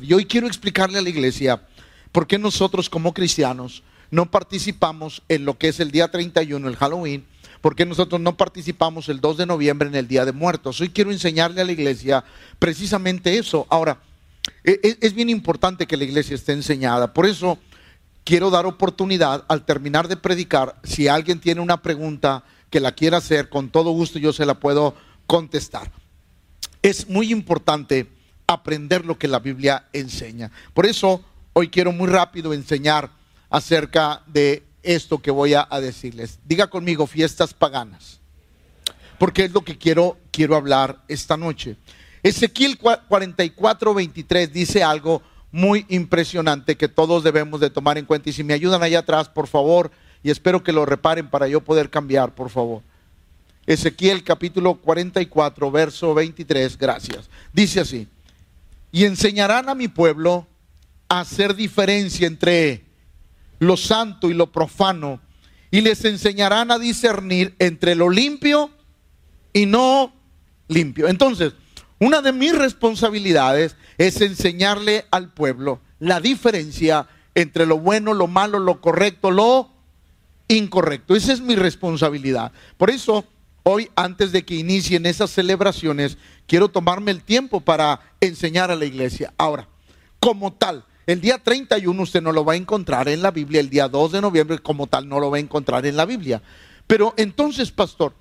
Y hoy quiero explicarle a la iglesia por qué nosotros como cristianos no participamos en lo que es el día 31, el Halloween, por qué nosotros no participamos el 2 de noviembre en el Día de Muertos. Hoy quiero enseñarle a la iglesia precisamente eso. Ahora, e, e, es bien importante que la iglesia esté enseñada. Por eso quiero dar oportunidad al terminar de predicar, si alguien tiene una pregunta que la quiera hacer, con todo gusto yo se la puedo contestar. Es muy importante aprender lo que la Biblia enseña. Por eso hoy quiero muy rápido enseñar acerca de esto que voy a, decirles. Diga conmigo, fiestas paganas. Porque es lo que quiero, quiero hablar esta noche. Ezequiel 44, 23 dice algo muy impresionante que todos debemos de tomar en cuenta. Y si me ayudan allá atrás, por favor, y espero que lo reparen para yo poder cambiar, por favor. Ezequiel capítulo 44, verso 23, gracias. Dice así, y enseñarán a mi pueblo a hacer diferencia entre lo santo y lo profano, y les enseñarán a discernir entre lo limpio y no limpio. Entonces, una de mis responsabilidades es enseñarle al pueblo la diferencia entre lo bueno, lo malo, lo correcto, lo incorrecto. Esa es mi responsabilidad. Por eso, hoy, antes de que inicien esas celebraciones, quiero tomarme el tiempo para enseñar a la iglesia. Ahora, como tal, el día 31 usted no lo va a encontrar en la Biblia, el día 2 de noviembre como tal no lo va a encontrar en la Biblia. Pero entonces, pastor,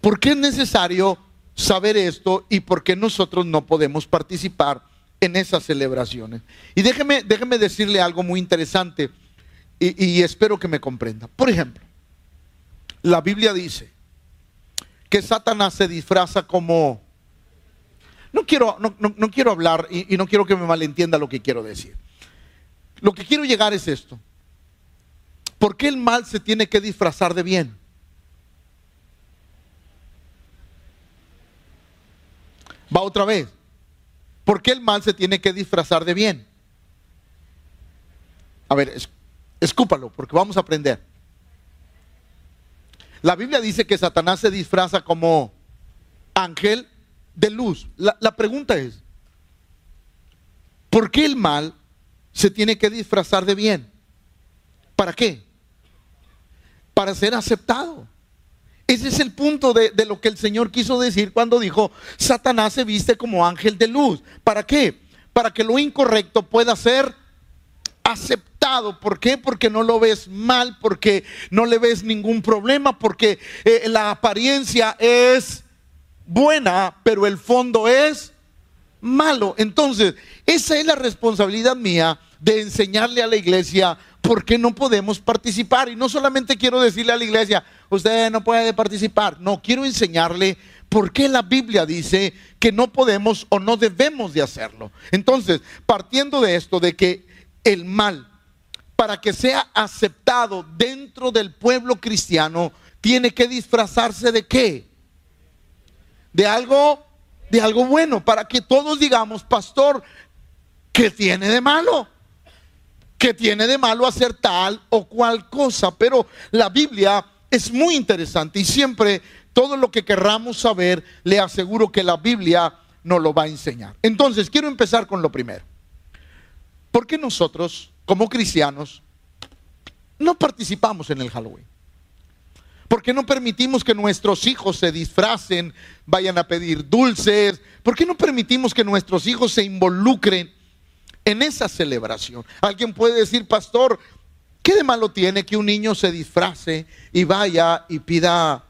¿por qué es necesario saber esto y por qué nosotros no podemos participar en esas celebraciones? Y déjeme, déjeme decirle algo muy interesante y, y espero que me comprenda. Por ejemplo, la Biblia dice que Satanás se disfraza como no quiero, no, quiero hablar y, y no quiero que me malentienda lo que quiero decir. Lo que quiero llegar es esto. ¿Por qué el mal se tiene que disfrazar de bien? Va otra vez. ¿Por qué el mal se tiene que disfrazar de bien? A ver, escúpalo, porque vamos a aprender. La Biblia dice que Satanás se disfraza como ángel de luz. La, pregunta es, ¿por qué el mal se tiene que disfrazar de bien? ¿Para qué? Para ser aceptado. Ese es el punto de, de, lo que el Señor quiso decir cuando dijo, Satanás se viste como ángel de luz. ¿Para qué? Para que lo incorrecto pueda ser aceptado. ¿Por qué? Porque no lo ves mal, porque no le ves ningún problema, porque eh, la apariencia es buena, pero el fondo es malo. Entonces, esa es la responsabilidad mía de enseñarle a la iglesia por qué no podemos participar. Y no solamente quiero decirle a la iglesia, usted no puede participar. No, quiero enseñarle por qué la Biblia dice que no podemos o no debemos de hacerlo. Entonces, partiendo de esto, de que el mal, para que sea aceptado dentro del pueblo cristiano, tiene que disfrazarse de qué? De algo, de algo bueno, para que todos digamos, pastor, ¿qué tiene de malo? ¿Qué tiene de malo hacer tal o cual cosa? Pero la Biblia es muy interesante y siempre todo lo que querramos saber, le aseguro que la Biblia nos lo va a enseñar. Entonces, quiero empezar con lo primero. ¿Por qué nosotros, como cristianos, no participamos en el Halloween? ¿Por qué no permitimos que nuestros hijos se disfracen, vayan a pedir dulces? ¿Por qué no permitimos que nuestros hijos se involucren en esa celebración? Alguien puede decir, pastor, ¿qué de malo tiene que un niño se disfrace y vaya y pida,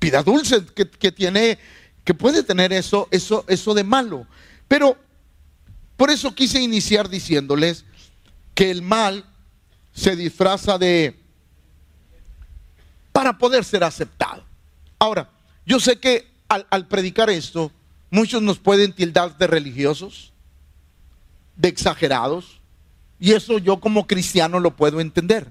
pida dulces? Que, tiene, que puede tener eso, eso, eso de malo. Pero por eso quise iniciar diciéndoles que el mal se disfraza de para poder ser aceptado. Ahora, yo sé que al, predicar esto, muchos nos pueden tildar de religiosos, de exagerados, y eso yo como cristiano lo puedo entender.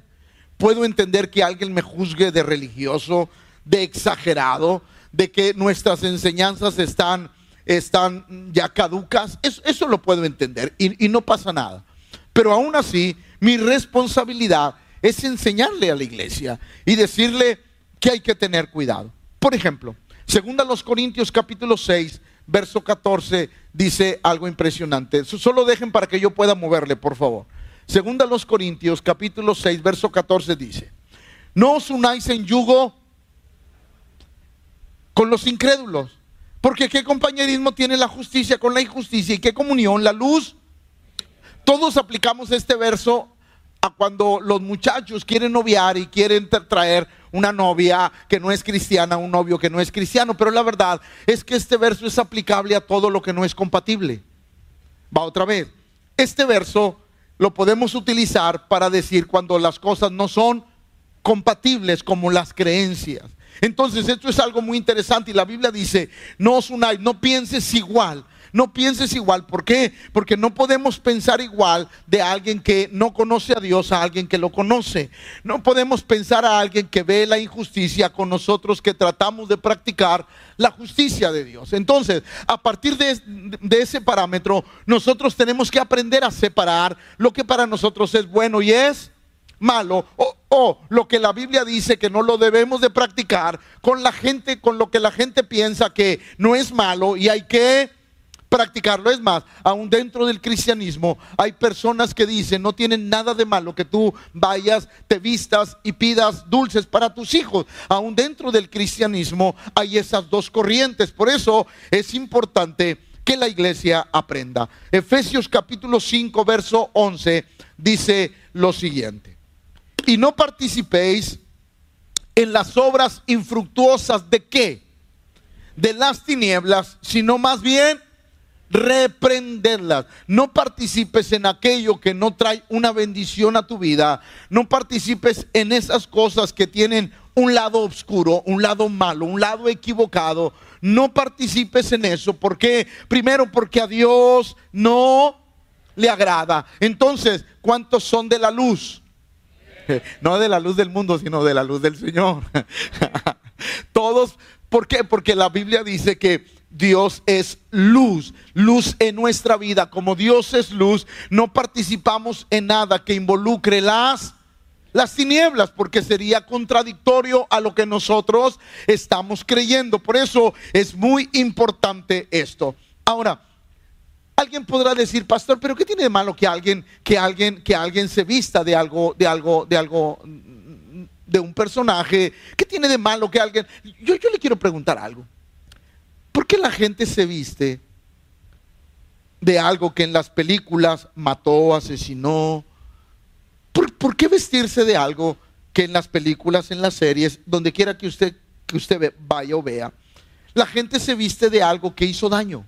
Puedo entender que alguien me juzgue de religioso, de exagerado, de que nuestras enseñanzas están, están ya caducas. Eso, lo puedo entender y, y no pasa nada. Pero aún así, mi responsabilidad es enseñarle a la iglesia y decirle que hay que tener cuidado. Por ejemplo, según los Corintios capítulo 6, verso 14, dice algo impresionante. Solo dejen para que yo pueda moverle, por favor. Segunda los Corintios, capítulo 6, verso 14 dice, no os unáis en yugo con los incrédulos. Porque qué compañerismo tiene la justicia con la injusticia y qué comunión, la luz. Todos aplicamos este verso cuando los muchachos quieren noviar y quieren traer una novia que no es cristiana, un novio que no es cristiano, pero la verdad es que este verso es aplicable a todo lo que no es compatible. Va otra vez. Este verso lo podemos utilizar para decir cuando las cosas no son compatibles como las creencias. Entonces esto es algo muy interesante y la Biblia dice, no os unáis, no pienses igual, no pienses igual. ¿Por qué? Porque no podemos pensar igual de alguien que no conoce a Dios a alguien que lo conoce. No podemos pensar a alguien que ve la injusticia con nosotros que tratamos de practicar la justicia de Dios. Entonces, a partir de, ese parámetro, nosotros tenemos que aprender a separar lo que para nosotros es bueno y es malo o, o, lo que la Biblia dice que no lo debemos de practicar con la gente, con lo que la gente piensa que no es malo y hay que practicarlo. Es más, aún dentro del cristianismo hay personas que dicen, no tienen nada de malo que tú vayas, te vistas y pidas dulces para tus hijos. Aún dentro del cristianismo hay esas dos corrientes. Por eso es importante que la iglesia aprenda. Efesios capítulo 5, verso 11 dice lo siguiente. Y no participéis en las obras infructuosas de qué? De las tinieblas, sino más bien reprenderlas. No participes en aquello que no trae una bendición a tu vida. No participes en esas cosas que tienen un lado oscuro, un lado malo, un lado equivocado. No participes en eso. ¿Por qué? Primero porque a Dios no le agrada. Entonces, ¿cuántos son de la luz? No de la luz del mundo, sino de la luz del Señor. Todos, ¿por qué? Porque la Biblia dice que Dios es luz, luz en nuestra vida. Como Dios es luz, no participamos en nada que involucre las las tinieblas, porque sería contradictorio a lo que nosotros estamos creyendo. Por eso es muy importante esto. Ahora, alguien podrá decir, pastor, pero ¿qué tiene de malo que alguien, que alguien, que alguien se vista de algo, de algo, de algo, de un personaje? ¿Qué tiene de malo que alguien? Yo, yo le quiero preguntar algo. ¿Por qué la gente se viste de algo que en las películas mató, asesinó? ¿Por, qué vestirse de algo que en las películas, en las series, donde quiera que usted, que usted vaya o vea, la gente se viste de algo que hizo daño?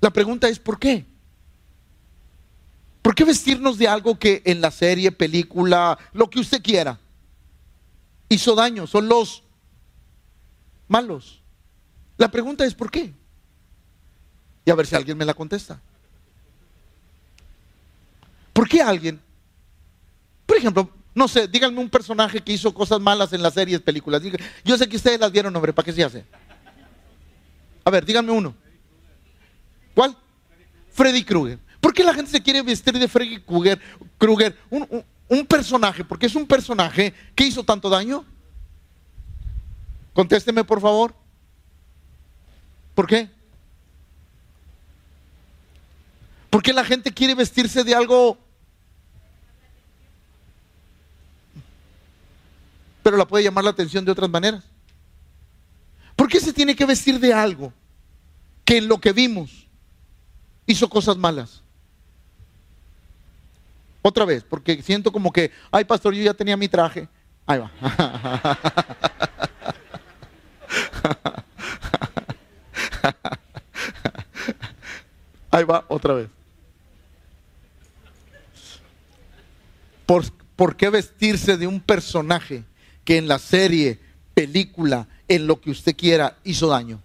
La pregunta es, ¿por qué? ¿Por qué vestirnos de algo que en la serie, película, lo que usted quiera, hizo daño? Son los malos. La pregunta es ¿por qué? Y a ver si alguien me la contesta. ¿Por qué alguien? Por ejemplo, no sé, díganme un personaje que hizo cosas malas en las series, películas. Yo sé que ustedes las vieron, hombre, ¿para qué se hace? A ver, díganme uno. ¿Cuál? Freddy Krueger. ¿Por qué la gente se quiere vestir de Freddy Krueger? Krueger un, un personaje, porque es un personaje que hizo tanto daño. Contésteme, por favor. ¿Por qué? ¿Por qué la gente quiere vestirse de algo? Pero la puede llamar la atención de otras maneras. ¿Por qué se tiene que vestir de algo que en lo que vimos hizo cosas malas? Otra vez, porque siento como que, ay pastor, yo ya tenía mi traje. Ahí va. Ahí va otra vez. ¿Por, ¿Por, qué vestirse de un personaje que en la serie, película, en lo que usted quiera, hizo daño?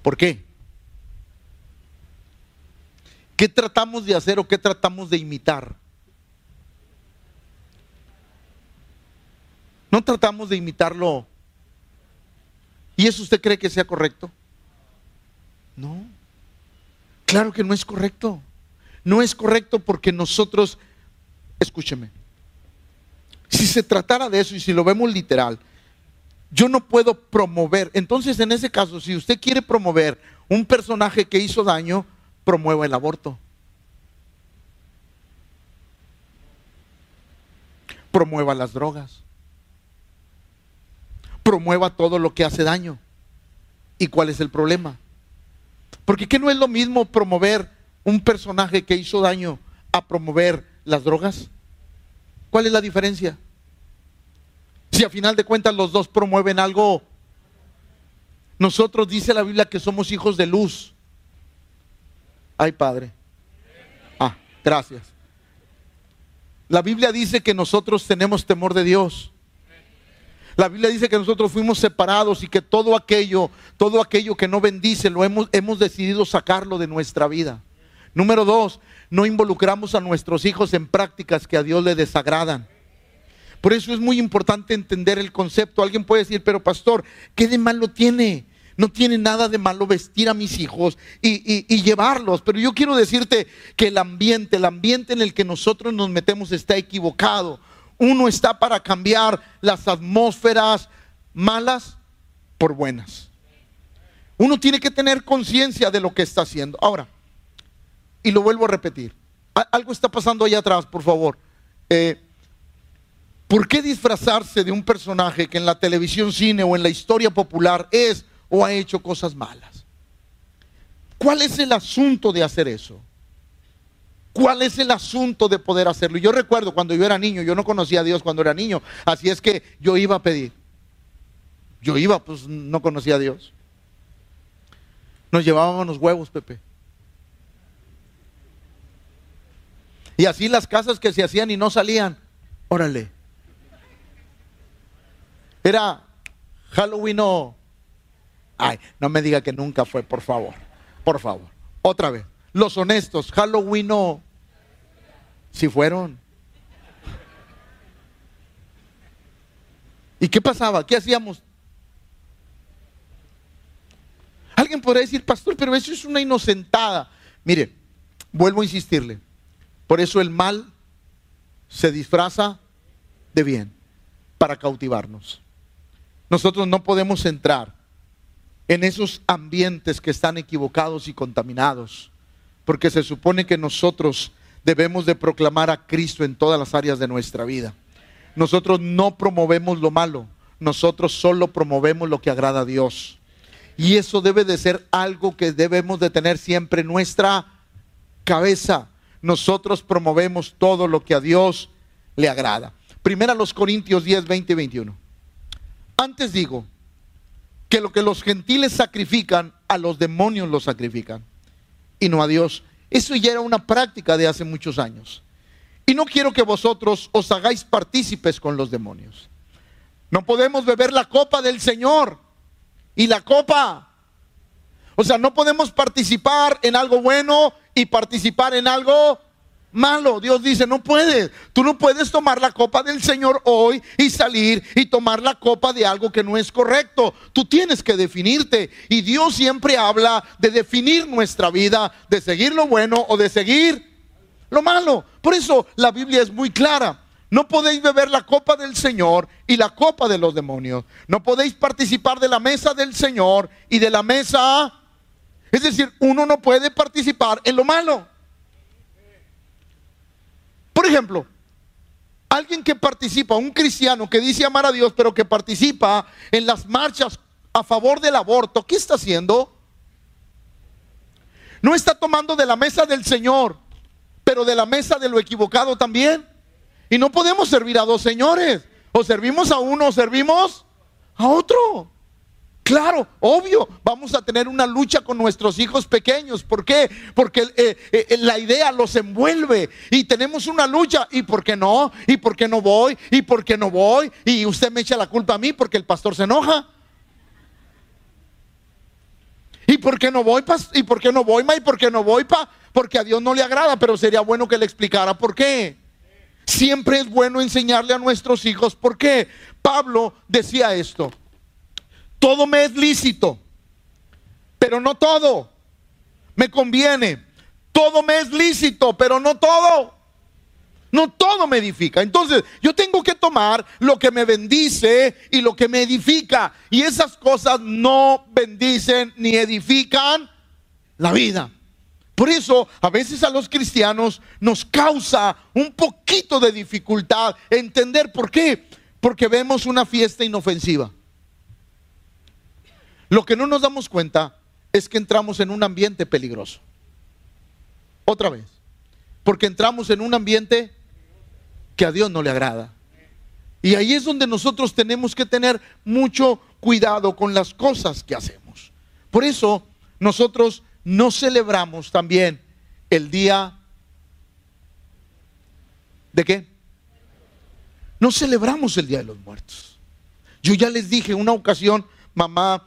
¿Por qué? ¿Qué tratamos de hacer o qué tratamos de imitar? No tratamos de imitarlo. ¿Y eso usted cree que sea correcto? No. Claro que no es correcto. No es correcto porque nosotros, escúcheme, si se tratara de eso y si lo vemos literal, yo no puedo promover. Entonces, en ese caso, si usted quiere promover un personaje que hizo daño, promueva el aborto. Promueva las drogas. Promueva todo lo que hace daño. ¿Y cuál es el problema? Porque ¿qué no es lo mismo promover un personaje que hizo daño a promover las drogas? ¿Cuál es la diferencia? Si a final de cuentas los dos promueven algo, nosotros dice la Biblia que somos hijos de luz. Ay, Padre. Ah, gracias. La Biblia dice que nosotros tenemos temor de Dios. La Biblia dice que nosotros fuimos separados y que todo aquello, todo aquello que no bendice, lo hemos, hemos decidido sacarlo de nuestra vida. Número dos, no involucramos a nuestros hijos en prácticas que a Dios le desagradan. Por eso es muy importante entender el concepto. Alguien puede decir, pero pastor, ¿qué de malo tiene? No tiene nada de malo vestir a mis hijos y, llevarlos. Pero yo quiero decirte que el ambiente, el ambiente en el que nosotros nos metemos está equivocado. Uno está para cambiar las atmósferas malas por buenas. Uno tiene que tener conciencia de lo que está haciendo. Ahora, y lo vuelvo a repetir, algo está pasando allá atrás, por favor. Eh, ¿Por qué disfrazarse de un personaje que en la televisión, cine o en la historia popular es o ha hecho cosas malas? ¿Cuál es el asunto de hacer eso? ¿Cuál es el asunto de poder hacerlo? Yo recuerdo cuando yo era niño, yo no conocía a Dios cuando era niño, así es que yo iba a pedir. Yo iba, pues no conocía a Dios. Nos llevábamos los huevos, Pepe. Y así las casas que se hacían y no salían. Órale. Era Halloween o... Ay, no me diga que nunca fue, por favor. Por favor. Otra vez. Los honestos, Halloween o... Si fueron. ¿Y qué pasaba? ¿Qué hacíamos? Alguien podría decir, pastor, pero eso es una inocentada. Mire, vuelvo a insistirle. Por eso el mal se disfraza de bien para cautivarnos. Nosotros no podemos entrar en esos ambientes que están equivocados y contaminados, porque se supone que nosotros debemos de proclamar a Cristo en todas las áreas de nuestra vida. Nosotros no promovemos lo malo, nosotros solo promovemos lo que agrada a Dios. Y eso debe de ser algo que debemos de tener siempre en nuestra cabeza. Nosotros promovemos todo lo que a Dios le agrada. Primera los Corintios 10, 20 y 21. Antes digo que lo que los gentiles sacrifican, a los demonios lo sacrifican y no a Dios. Eso ya era una práctica de hace muchos años. Y no quiero que vosotros os hagáis partícipes con los demonios. No podemos beber la copa del Señor y la copa. O sea, no podemos participar en algo bueno y participar en algo malo. Dios dice, no puedes. Tú no puedes tomar la copa del Señor hoy y salir y tomar la copa de algo que no es correcto. Tú tienes que definirte. Y Dios siempre habla de definir nuestra vida, de seguir lo bueno o de seguir lo malo. Por eso la Biblia es muy clara. No podéis beber la copa del Señor y la copa de los demonios. No podéis participar de la mesa del Señor y de la mesa... Es decir, uno no puede participar en lo malo. Por ejemplo, alguien que participa, un cristiano que dice amar a Dios, pero que participa en las marchas a favor del aborto, ¿qué está haciendo? No está tomando de la mesa del Señor, pero de la mesa de lo equivocado también. Y no podemos servir a dos señores. O servimos a uno o servimos a otro. Claro, obvio, vamos a tener una lucha con nuestros hijos pequeños. ¿Por qué? Porque eh, eh, la idea los envuelve y tenemos una lucha. ¿Y por qué no? ¿Y por qué no voy? ¿Y por qué no voy? Y usted me echa la culpa a mí porque el pastor se enoja. ¿Y por qué no voy, pa? ¿Y por qué no voy, ma? ¿Y por qué no voy, pa? Porque a Dios no le agrada, pero sería bueno que le explicara por qué. Siempre es bueno enseñarle a nuestros hijos por qué. Pablo decía esto. Todo me es lícito, pero no todo me conviene. Todo me es lícito, pero no todo. No todo me edifica. Entonces, yo tengo que tomar lo que me bendice y lo que me edifica. Y esas cosas no bendicen ni edifican la vida. Por eso a veces a los cristianos nos causa un poquito de dificultad entender por qué. Porque vemos una fiesta inofensiva. Lo que no nos damos cuenta es que entramos en un ambiente peligroso. Otra vez. Porque entramos en un ambiente que a Dios no le agrada. Y ahí es donde nosotros tenemos que tener mucho cuidado con las cosas que hacemos. Por eso nosotros no celebramos también el día de qué? No celebramos el Día de los Muertos. Yo ya les dije una ocasión, mamá,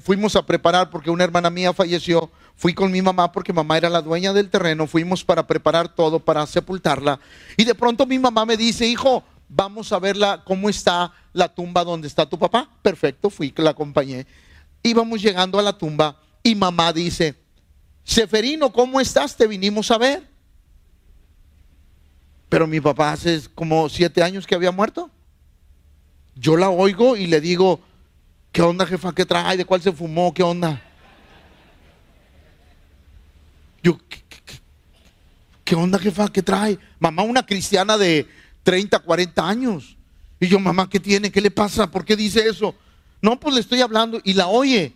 fuimos a preparar porque una hermana mía falleció, fui con mi mamá porque mamá era la dueña del terreno, fuimos para preparar todo, para sepultarla. Y de pronto mi mamá me dice, hijo, vamos a verla cómo está la tumba donde está tu papá. Perfecto, fui, la acompañé. Íbamos llegando a la tumba y mamá dice, Seferino, ¿cómo estás? Te vinimos a ver. Pero mi papá hace como siete años que había muerto. Yo la oigo y le digo, ¿qué onda jefa? ¿Qué trae? ¿De cuál se fumó? ¿Qué onda? Yo, ¿qué, onda jefa? ¿Qué trae? Mamá, una cristiana de 30, 40 años. Y yo, mamá, ¿qué tiene? ¿Qué le pasa? ¿Por qué dice eso? No, pues le estoy hablando y la oye.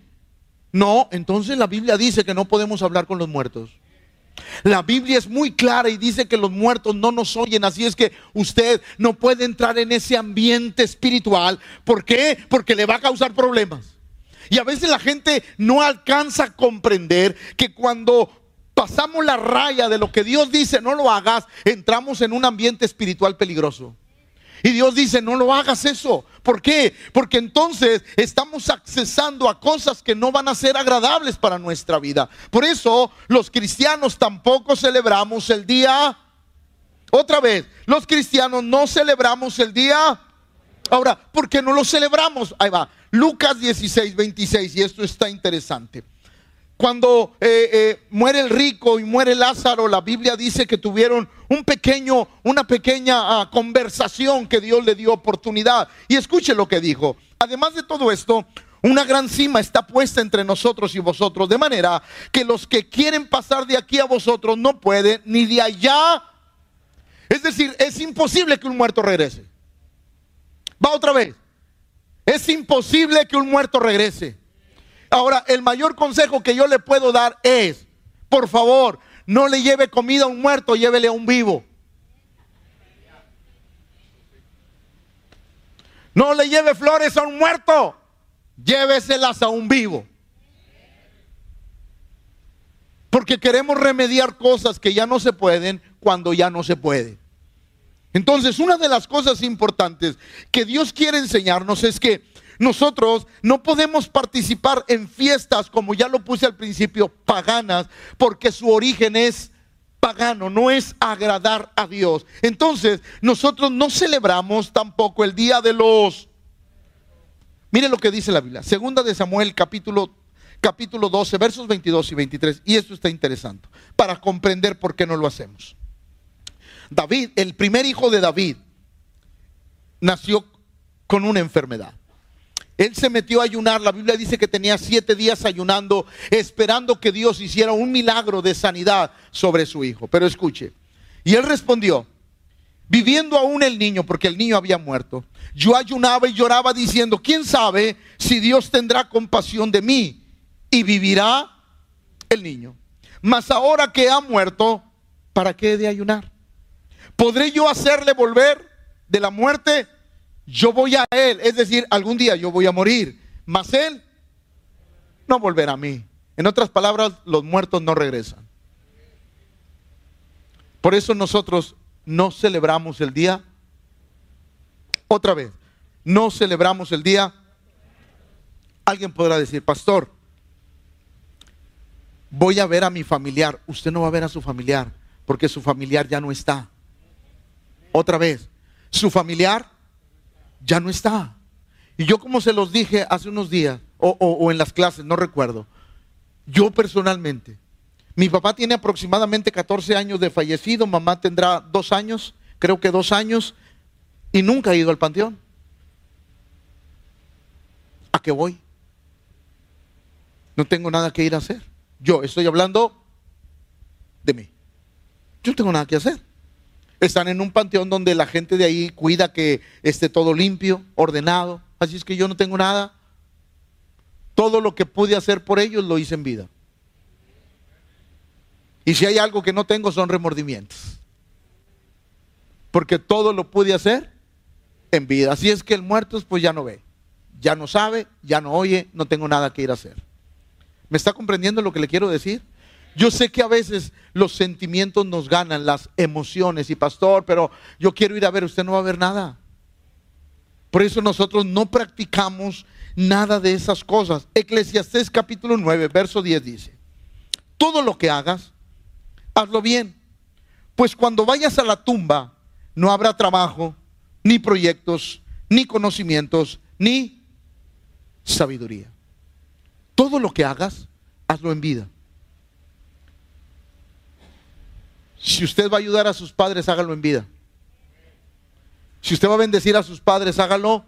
No, entonces la Biblia dice que no podemos hablar con los muertos. La Biblia es muy clara y dice que los muertos no nos oyen, así es que usted no puede entrar en ese ambiente espiritual. ¿Por qué? Porque le va a causar problemas. Y a veces la gente no alcanza a comprender que cuando pasamos la raya de lo que Dios dice, no lo hagas, entramos en un ambiente espiritual peligroso. Y Dios dice, no lo hagas eso. ¿Por qué? Porque entonces estamos accesando a cosas que no van a ser agradables para nuestra vida. Por eso los cristianos tampoco celebramos el día. Otra vez, los cristianos no celebramos el día. Ahora, ¿por qué no lo celebramos? Ahí va. Lucas 16, 26. Y esto está interesante. Cuando eh, eh, muere el rico y muere Lázaro, la Biblia dice que tuvieron un pequeño, una pequeña ah, conversación que Dios le dio oportunidad. Y escuche lo que dijo. Además de todo esto, una gran cima está puesta entre nosotros y vosotros, de manera que los que quieren pasar de aquí a vosotros no pueden, ni de allá. Es decir, es imposible que un muerto regrese. Va otra vez. Es imposible que un muerto regrese. Ahora, el mayor consejo que yo le puedo dar es, por favor, no le lleve comida a un muerto, llévele a un vivo. No le lleve flores a un muerto, lléveselas a un vivo. Porque queremos remediar cosas que ya no se pueden cuando ya no se puede. Entonces, una de las cosas importantes que Dios quiere enseñarnos es que nosotros no podemos participar en fiestas, como ya lo puse al principio, paganas, porque su origen es pagano, no es agradar a Dios. Entonces, nosotros no celebramos tampoco el día de los... Mire lo que dice la Biblia, segunda de Samuel capítulo capítulo 12, versos 22 y 23, y esto está interesante, para comprender por qué no lo hacemos. David, el primer hijo de David, nació con una enfermedad. Él se metió a ayunar. La Biblia dice que tenía siete días ayunando, esperando que Dios hiciera un milagro de sanidad sobre su hijo. Pero escuche, y él respondió, viviendo aún el niño, porque el niño había muerto, yo ayunaba y lloraba diciendo, ¿quién sabe si Dios tendrá compasión de mí y vivirá el niño? Mas ahora que ha muerto, ¿para qué he de ayunar? ¿Podré yo hacerle volver de la muerte? Yo voy a Él, es decir, algún día yo voy a morir, mas Él no volverá a mí. En otras palabras, los muertos no regresan. Por eso nosotros no celebramos el día, otra vez, no celebramos el día. Alguien podrá decir, pastor, voy a ver a mi familiar. Usted no va a ver a su familiar porque su familiar ya no está. Otra vez, su familiar ya no está. Y yo como se los dije hace unos días, o, en las clases, no recuerdo, yo personalmente, mi papá tiene aproximadamente 14 años de fallecido, mamá tendrá dos años, creo que dos años, y nunca he ido al panteón. ¿A qué voy? No tengo nada que ir a hacer. Yo estoy hablando de mí. Yo no tengo nada que hacer. Están en un panteón donde la gente de ahí cuida que esté todo limpio, ordenado. Así es que yo no tengo nada. Todo lo que pude hacer por ellos lo hice en vida. Y si hay algo que no tengo son remordimientos. Porque todo lo pude hacer en vida. Así es que el muerto pues ya no ve, ya no sabe, ya no oye, no tengo nada que ir a hacer. ¿Me está comprendiendo lo que le quiero decir? Yo sé que a veces los sentimientos nos ganan, las emociones, y pastor, pero yo quiero ir a ver, usted no va a ver nada. Por eso nosotros no practicamos nada de esas cosas. Eclesiastés capítulo 9, verso 10 dice, todo lo que hagas, hazlo bien, pues cuando vayas a la tumba no habrá trabajo, ni proyectos, ni conocimientos, ni sabiduría. Todo lo que hagas, hazlo en vida. Si usted va a ayudar a sus padres, hágalo en vida. Si usted va a bendecir a sus padres, hágalo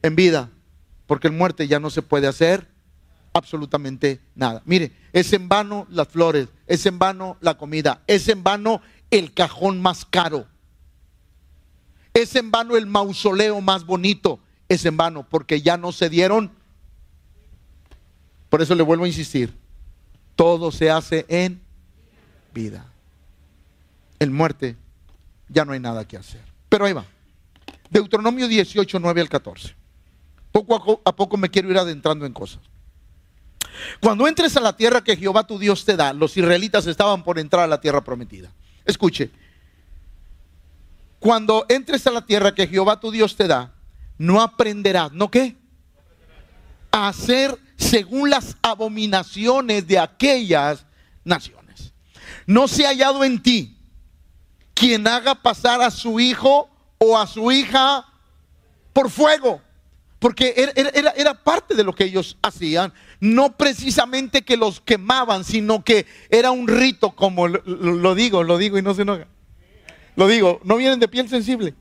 en vida. Porque en muerte ya no se puede hacer absolutamente nada. Mire, es en vano las flores, es en vano la comida, es en vano el cajón más caro. Es en vano el mausoleo más bonito, es en vano porque ya no se dieron. Por eso le vuelvo a insistir, todo se hace en vida en muerte ya no hay nada que hacer. Pero ahí va. Deuteronomio 18, 9 al 14. Poco a poco me quiero ir adentrando en cosas. Cuando entres a la tierra que Jehová tu Dios te da, los israelitas estaban por entrar a la tierra prometida. Escuche, cuando entres a la tierra que Jehová tu Dios te da, no aprenderás, ¿no qué? A hacer según las abominaciones de aquellas naciones. No se ha hallado en ti quien haga pasar a su hijo o a su hija por fuego. Porque era, parte de lo que ellos hacían. No precisamente que los quemaban, sino que era un rito, como lo, digo, lo digo y no se enoja. Lo digo, no vienen de piel sensible.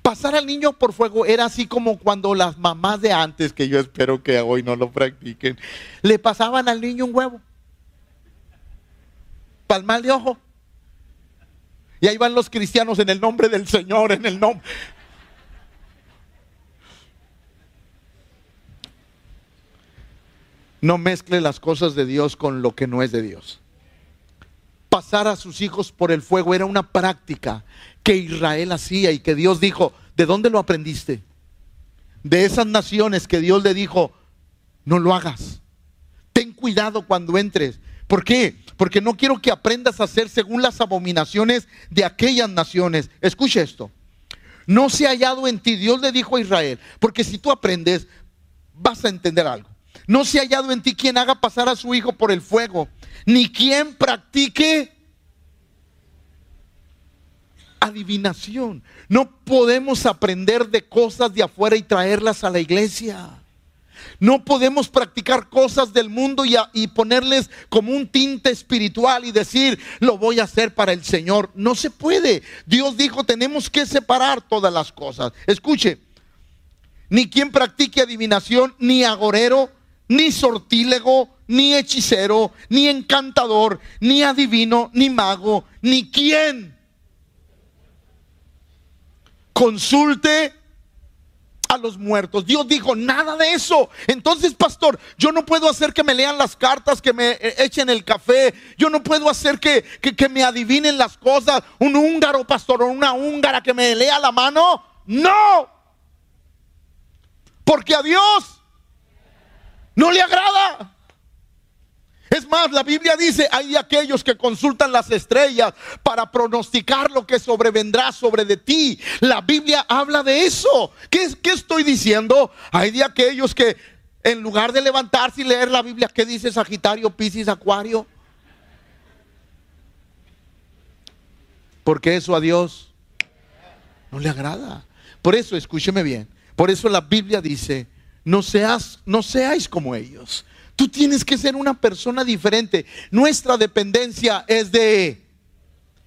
Pasar al niño por fuego era así como cuando las mamás de antes, que yo espero que hoy no lo practiquen, le pasaban al niño un huevo. Palmal de ojo. Y ahí van los cristianos en el nombre del Señor, en el nombre. No mezcle las cosas de Dios con lo que no es de Dios. Pasar a sus hijos por el fuego era una práctica que Israel hacía y que Dios dijo, ¿de dónde lo aprendiste? De esas naciones que Dios le dijo, no lo hagas. Ten cuidado cuando entres. ¿Por qué? Porque no quiero que aprendas a hacer según las abominaciones de aquellas naciones. Escucha esto. No se ha hallado en ti, Dios le dijo a Israel, porque si tú aprendes, vas a entender algo. No se ha hallado en ti quien haga pasar a su hijo por el fuego, ni quien practique adivinación. No podemos aprender de cosas de afuera y traerlas a la iglesia. No podemos practicar cosas del mundo y, ponerles como un tinte espiritual y decir, lo voy a hacer para el Señor. No se puede. Dios dijo, tenemos que separar todas las cosas. Escuche, ni quien practique adivinación, ni agorero, ni sortílego, ni hechicero, ni encantador, ni adivino, ni mago, ni quien consulte a los muertos. Dios dijo, nada de eso. Entonces, pastor, yo no puedo hacer que me lean las cartas, que me eh, echen el café. Yo no puedo hacer que, que, me adivinen las cosas. Un húngaro, pastor, o una húngara que me lea la mano. No. Porque a Dios no le agrada. Es más, la Biblia dice, hay aquellos que consultan las estrellas para pronosticar lo que sobrevendrá sobre de ti. La Biblia habla de eso. ¿Qué, qué estoy diciendo? Hay de aquellos que en lugar de levantarse y leer la Biblia, ¿qué dice Sagitario, Piscis, Acuario? Porque eso a Dios no le agrada. Por eso, escúcheme bien, por eso la Biblia dice, no seas, no seáis como ellos. Tú tienes que ser una persona diferente. Nuestra dependencia es de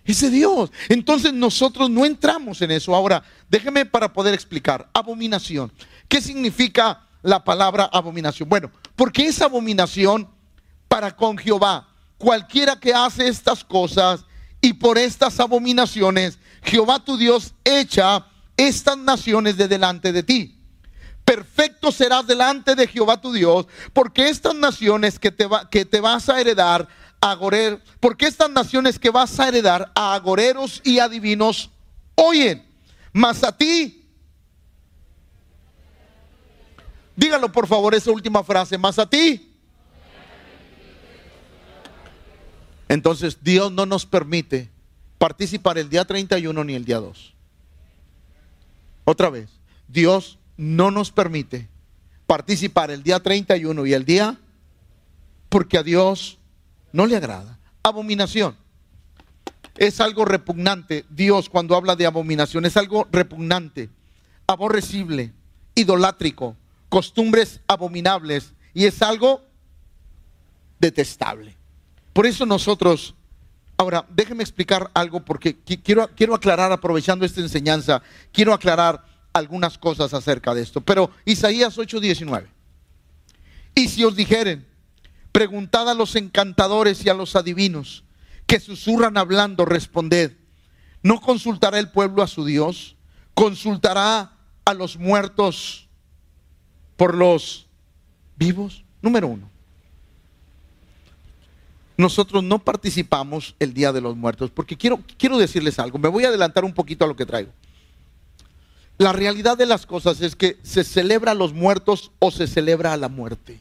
Es de Dios. Entonces nosotros no entramos en eso. Ahora, déjeme para poder explicar. Abominación. ¿Qué significa la palabra abominación? Bueno, porque es abominación para con Jehová. Cualquiera que hace estas cosas y por estas abominaciones, Jehová tu Dios echa estas naciones de delante de ti. Perfecto serás delante de Jehová tu Dios, porque estas naciones que te, va, que te vas a heredar, agorer, porque estas naciones que vas a heredar a agoreros y adivinos oyen, mas a ti, dígalo por favor esa última frase, más a ti. Entonces Dios no nos permite participar el día 31 ni el día 2. Otra vez, Dios no nos permite participar el día 31 y el día porque a Dios no le agrada. Abominación. Es algo repugnante. Dios cuando habla de abominación es algo repugnante, aborrecible, idolátrico, costumbres abominables y es algo detestable. Por eso nosotros, ahora déjeme explicar algo porque quiero, quiero aclarar, aprovechando esta enseñanza, quiero aclarar algunas cosas acerca de esto. Pero Isaías 8:19. Y si os dijeren, preguntad a los encantadores y a los adivinos que susurran hablando, responded, ¿no consultará el pueblo a su Dios? ¿Consultará a los muertos por los vivos? Número uno. Nosotros no participamos el Día de los Muertos, porque quiero, quiero decirles algo, me voy a adelantar un poquito a lo que traigo. La realidad de las cosas es que se celebra a los muertos o se celebra a la muerte.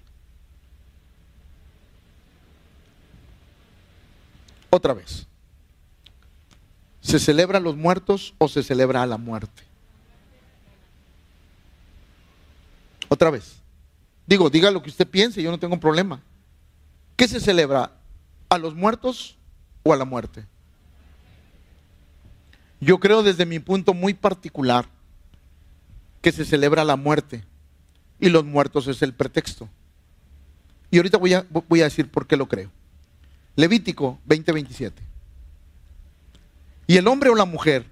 Otra vez. ¿Se celebra a los muertos o se celebra a la muerte? Otra vez. Digo, diga lo que usted piense, yo no tengo problema. ¿Qué se celebra? ¿A los muertos o a la muerte? Yo creo desde mi punto muy particular que se celebra la muerte y los muertos es el pretexto. Y ahorita voy a, voy a decir por qué lo creo. Levítico 20:27. Y el hombre o la mujer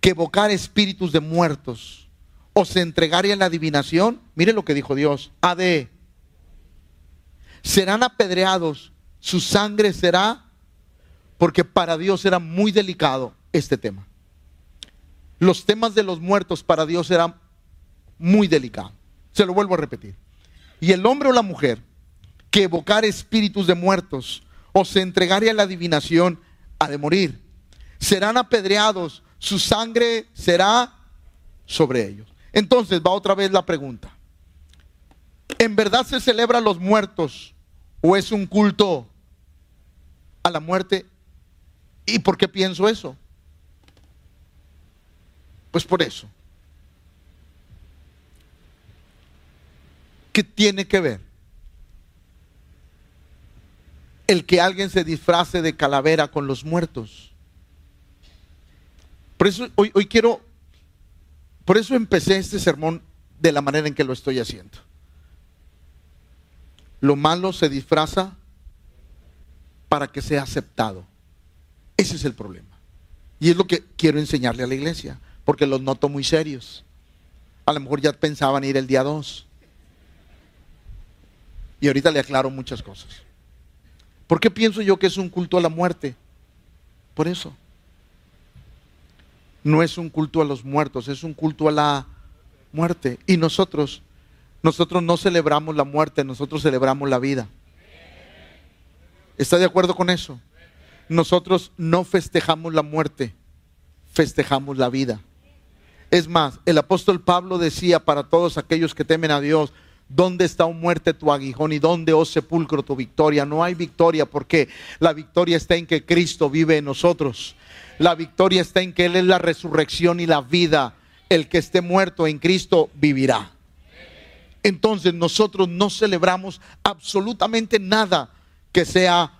que evocar espíritus de muertos o se entregare en la adivinación, mire lo que dijo Dios, de serán apedreados, su sangre será, porque para Dios era muy delicado este tema los temas de los muertos para Dios eran muy delicados. Se lo vuelvo a repetir. Y el hombre o la mujer que evocar espíritus de muertos o se entregare a la adivinación ha de morir. Serán apedreados, su sangre será sobre ellos. Entonces va otra vez la pregunta. ¿En verdad se celebra a los muertos o es un culto a la muerte? ¿Y por qué pienso eso? Pues por eso. ¿Qué tiene que ver? El que alguien se disfrace de calavera con los muertos. Por eso hoy, hoy quiero, por eso empecé este sermón de la manera en que lo estoy haciendo. Lo malo se disfraza para que sea aceptado. Ese es el problema. Y es lo que quiero enseñarle a la iglesia porque los noto muy serios. A lo mejor ya pensaban ir el día 2. Y ahorita le aclaro muchas cosas. ¿Por qué pienso yo que es un culto a la muerte? Por eso. No es un culto a los muertos, es un culto a la muerte. Y nosotros, nosotros no celebramos la muerte, nosotros celebramos la vida. ¿Está de acuerdo con eso? Nosotros no festejamos la muerte, festejamos la vida. Es más, el apóstol Pablo decía para todos aquellos que temen a Dios, ¿dónde está, oh muerte, tu aguijón y dónde, oh sepulcro, tu victoria? No hay victoria porque la victoria está en que Cristo vive en nosotros. La victoria está en que Él es la resurrección y la vida. El que esté muerto en Cristo vivirá. Entonces nosotros no celebramos absolutamente nada que sea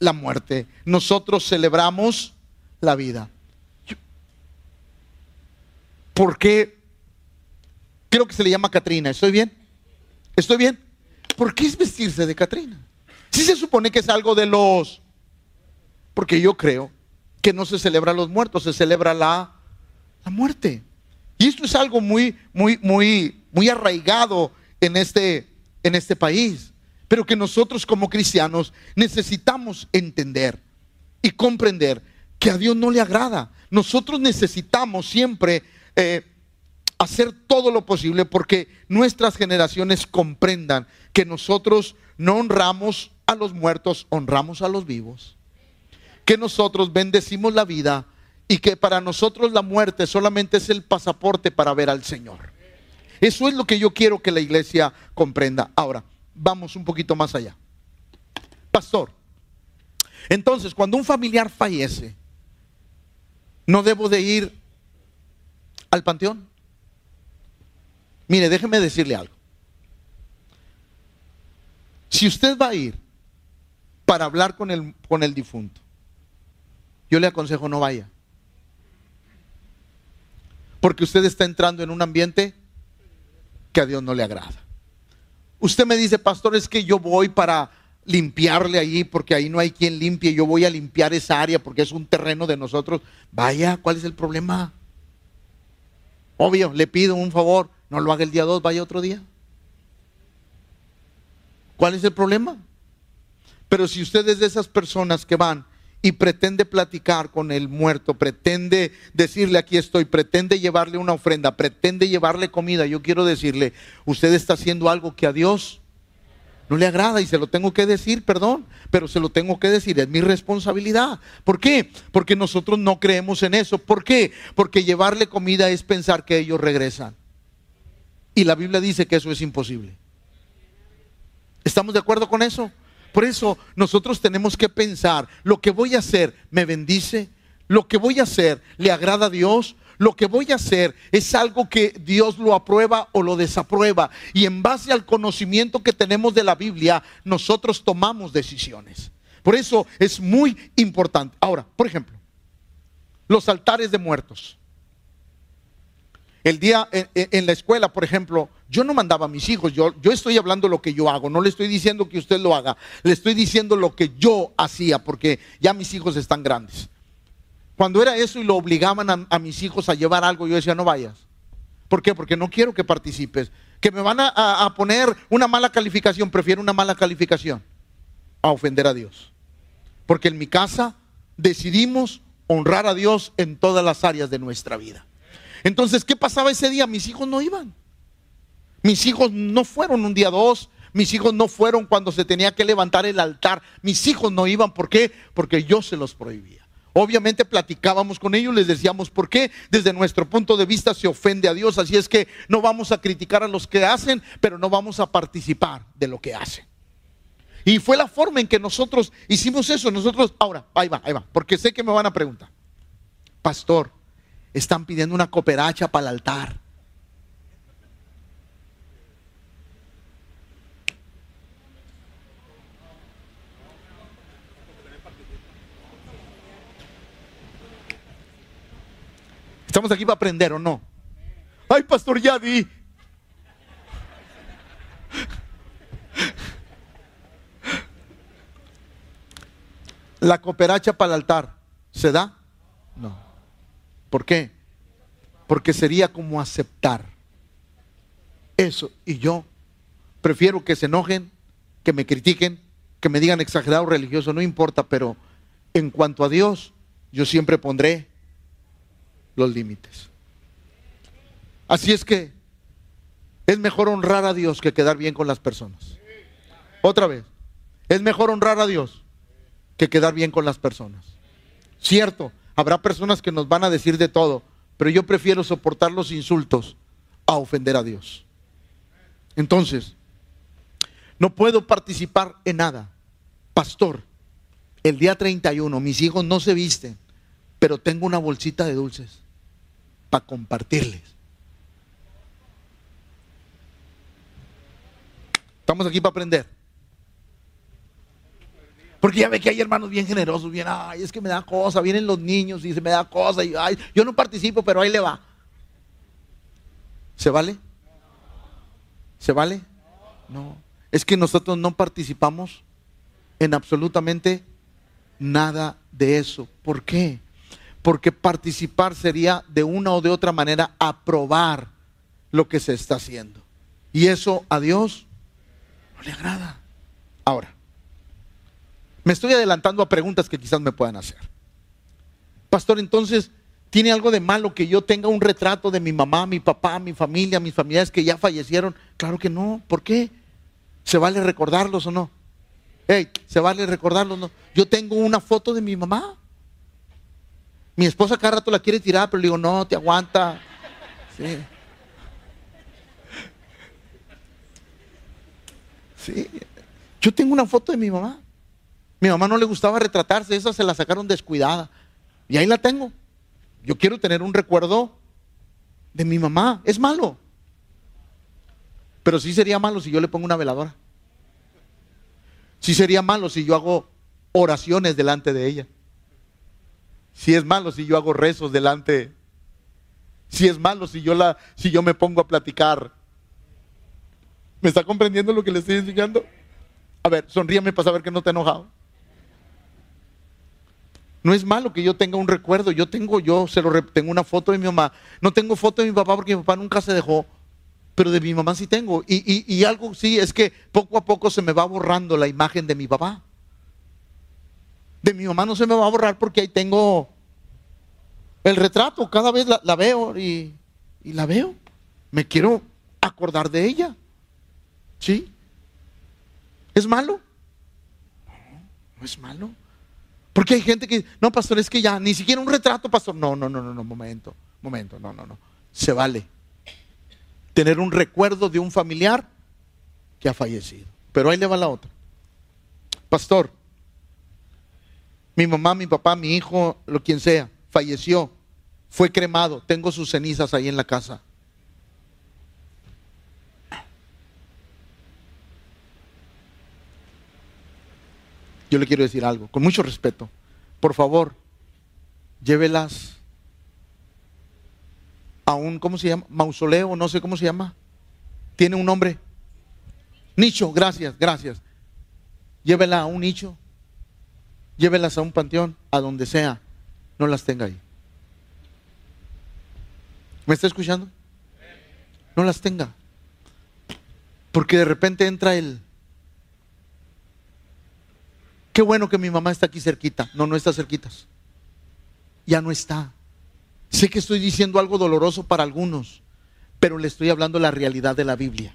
la muerte. Nosotros celebramos la vida. ¿Por qué? Creo que se le llama Catrina. ¿Estoy bien? ¿Estoy bien? ¿Por qué es vestirse de Catrina? Si se supone que es algo de los... Porque yo creo que no se celebra los muertos, se celebra la, la muerte. Y esto es algo muy, muy, muy, muy arraigado en este, en este país, pero que nosotros como cristianos necesitamos entender y comprender que a Dios no le agrada. Nosotros necesitamos siempre eh, hacer todo lo posible porque nuestras generaciones comprendan que nosotros no honramos a los muertos, honramos a los vivos. Que nosotros bendecimos la vida y que para nosotros la muerte solamente es el pasaporte para ver al Señor. Eso es lo que yo quiero que la iglesia comprenda. Ahora, vamos un poquito más allá. Pastor, entonces cuando un familiar fallece, ¿no debo de ir al panteón? Mire, déjeme decirle algo. Si usted va a ir para hablar con el, con el difunto, yo le aconsejo no vaya. Porque usted está entrando en un ambiente que a Dios no le agrada. Usted me dice, pastor, es que yo voy para limpiarle allí porque ahí no hay quien limpie, yo voy a limpiar esa área porque es un terreno de nosotros. Vaya, ¿cuál es el problema? Obvio, le pido un favor, no lo haga el día 2, vaya otro día. ¿Cuál es el problema? Pero si usted es de esas personas que van y pretende platicar con el muerto, pretende decirle aquí estoy, pretende llevarle una ofrenda, pretende llevarle comida, yo quiero decirle, usted está haciendo algo que a Dios no le agrada y se lo tengo que decir, perdón, pero se lo tengo que decir, es mi responsabilidad. ¿Por qué? Porque nosotros no creemos en eso. ¿Por qué? Porque llevarle comida es pensar que ellos regresan. Y la Biblia dice que eso es imposible. ¿Estamos de acuerdo con eso? Por eso nosotros tenemos que pensar, lo que voy a hacer me bendice, lo que voy a hacer le agrada a Dios, lo que voy a hacer es algo que Dios lo aprueba o lo desaprueba. Y en base al conocimiento que tenemos de la Biblia, nosotros tomamos decisiones. Por eso es muy importante. Ahora, por ejemplo, los altares de muertos. El día en, la escuela, por ejemplo, yo no mandaba a mis hijos, yo, yo estoy hablando lo que yo hago, no le estoy diciendo que usted lo haga, le estoy diciendo lo que yo hacía, porque ya mis hijos están grandes. Cuando era eso y lo obligaban a, mis hijos a llevar algo, yo decía, no vayas. ¿Por qué? Porque no quiero que participes. Que me van a poner una mala calificación, prefiero una mala calificación a ofender a Dios. Porque en mi casa decidimos honrar a Dios en todas las áreas de nuestra vida. Entonces, ¿qué pasaba ese día? Mis hijos no iban. Mis hijos no fueron un día dos. Mis hijos no fueron cuando se tenía que levantar el altar. Mis hijos no iban. ¿Por qué? Porque yo se los prohibía. Obviamente platicábamos con ellos, les decíamos por qué. Desde nuestro punto de vista se ofende a Dios. Así es que no vamos a criticar a los que hacen, pero no vamos a participar de lo que hacen. Y fue la forma en que nosotros hicimos eso. Nosotros, ahora, ahí va, ahí va, porque sé que me van a preguntar. Pastor, están pidiendo una cooperacha para el altar. Estamos aquí para aprender o no. Ay, pastor, ya vi. La cooperacha para el altar, ¿se da? No. ¿Por qué? Porque sería como aceptar eso. Y yo prefiero que se enojen, que me critiquen, que me digan exagerado religioso, no importa, pero en cuanto a Dios, yo siempre pondré los límites. Así es que es mejor honrar a Dios que quedar bien con las personas. Otra vez, es mejor honrar a Dios que quedar bien con las personas. Cierto, Habrá personas que nos van a decir de todo, pero yo prefiero soportar los insultos a ofender a Dios. Entonces, no puedo participar en nada. Pastor, el día 31 mis hijos no se visten, pero tengo una bolsita de dulces para compartirles. Estamos aquí para aprender. Porque ya ve que hay hermanos bien generosos, bien, ay, es que me da cosa, vienen los niños y se me da cosa, y ay, yo no participo, pero ahí le va. ¿Se vale? ¿Se vale? No. Es que nosotros no participamos en absolutamente nada de eso. ¿Por qué? Porque participar sería de una o de otra manera aprobar lo que se está haciendo. Y eso a Dios no le agrada. Ahora, me estoy adelantando a preguntas que quizás me puedan hacer. Pastor, entonces, ¿tiene algo de malo que yo tenga un retrato de mi mamá, mi papá, mi familia, mis familiares que ya fallecieron? Claro que no. ¿Por qué? ¿Se vale recordarlos o no? Hey, ¿se vale recordarlos o no? Yo tengo una foto de mi mamá. Mi esposa cada rato la quiere tirar, pero le digo, no, te aguanta. Sí. Yo tengo una foto de mi mamá. Mi mamá no le gustaba retratarse, esa se la sacaron descuidada. Y ahí la tengo. Yo quiero tener un recuerdo de mi mamá. Es malo. Pero sí sería malo si yo le pongo una veladora. Sí sería malo si yo hago oraciones delante de ella. Si es malo si yo hago rezos delante. Si es malo si yo la si yo me pongo a platicar. ¿Me está comprendiendo lo que le estoy enseñando? A ver, sonríame para saber que no te he enojado. No es malo que yo tenga un recuerdo. Yo tengo, yo se lo tengo una foto de mi mamá. No tengo foto de mi papá porque mi papá nunca se dejó. Pero de mi mamá sí tengo. Y, y algo sí es que poco a poco se me va borrando la imagen de mi papá. De mi mamá no se me va a borrar porque ahí tengo el retrato. Cada vez la, veo y, la veo. Me quiero acordar de ella. ¿Sí? ¿Es malo? No, no es malo. Porque hay gente que, no, pastor, es que ya, ni siquiera un retrato, pastor. No, no, no, no, no, momento, momento, no, no, no. Se vale tener un recuerdo de un familiar que ha fallecido. Pero ahí le va la otra. Pastor, mi mamá, mi papá, mi hijo, lo quien sea, falleció, fue cremado, tengo sus cenizas ahí en la casa. Yo le quiero decir algo, con mucho respeto. Por favor, llévelas a un, ¿cómo se llama? Mausoleo, no sé cómo se llama. Tiene un nombre. Nicho, gracias, gracias. Llévela a un nicho llévelas a un panteón, a donde sea, no las tenga ahí. ¿Me está escuchando? No las tenga. Porque de repente entra el... Qué bueno que mi mamá está aquí cerquita. No, no está cerquitas. Ya no está. Sé que estoy diciendo algo doloroso para algunos, pero le estoy hablando la realidad de la Biblia.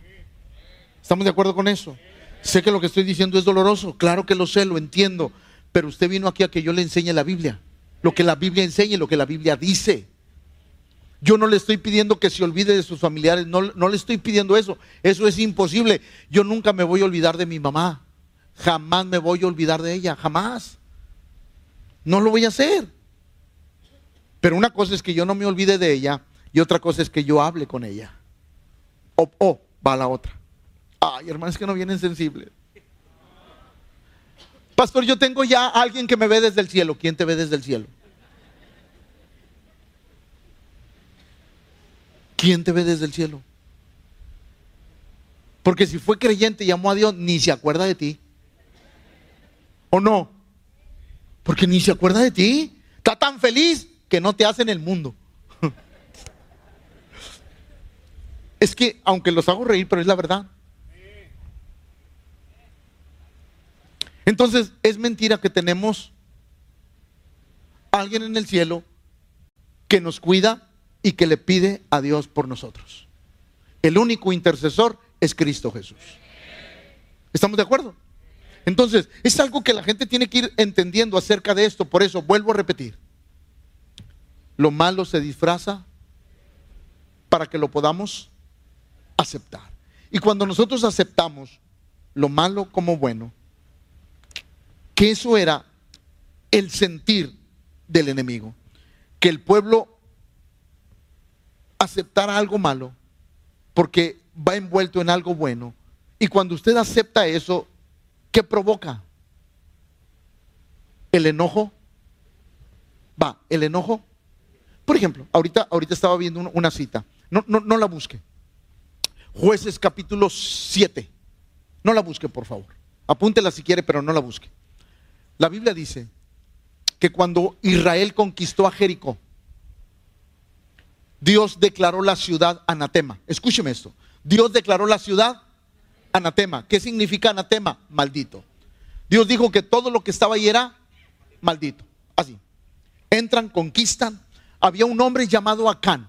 ¿Estamos de acuerdo con eso? Sé que lo que estoy diciendo es doloroso, claro que lo sé, lo entiendo, pero usted vino aquí a que yo le enseñe la Biblia. Lo que la Biblia enseñe, lo que la Biblia dice. Yo no le estoy pidiendo que se olvide de sus familiares, no, no, le estoy pidiendo eso. Eso es imposible. Yo nunca me voy a olvidar de mi mamá. Jamás me voy a olvidar de ella, jamás. No lo voy a hacer. Pero una cosa es que yo no me olvide de ella y otra cosa es que yo hable con ella. O, o va la otra. Ay, hermanos, que no vienen sensibles. Pastor, yo tengo ya alguien que me ve desde el cielo. ¿Quién te ve desde el cielo? ¿Quién te ve desde el cielo? Porque si fue creyente y amó a Dios, ni se acuerda de ti. ¿O no? Porque ni se acuerda de ti. Está tan feliz que no te hace en el mundo. es que, aunque los hago reír, pero es la verdad. Entonces, es mentira que tenemos alguien en el cielo que nos cuida y que le pide a Dios por nosotros. El único intercesor es Cristo Jesús. ¿Estamos de acuerdo? Entonces, es algo que la gente tiene que ir entendiendo acerca de esto. Por eso, vuelvo a repetir. Lo malo se disfraza para que lo podamos aceptar. Y cuando nosotros aceptamos lo malo como bueno, que eso era el sentir del enemigo, que el pueblo aceptara algo malo porque va envuelto en algo bueno. Y cuando usted acepta eso, ¿qué provoca? El enojo. Va, el enojo. Por ejemplo, ahorita, ahorita estaba viendo una cita. No, no, no la busque. Jueces capítulo 7. No la busque, por favor. Apúntela si quiere, pero no la busque. La Biblia dice que cuando Israel conquistó a Jericó, Dios declaró la ciudad anatema. Escúcheme esto. Dios declaró la ciudad anatema. ¿Qué significa anatema? Maldito. Dios dijo que todo lo que estaba ahí era maldito. Así. Entran, conquistan. Había un hombre llamado Acán,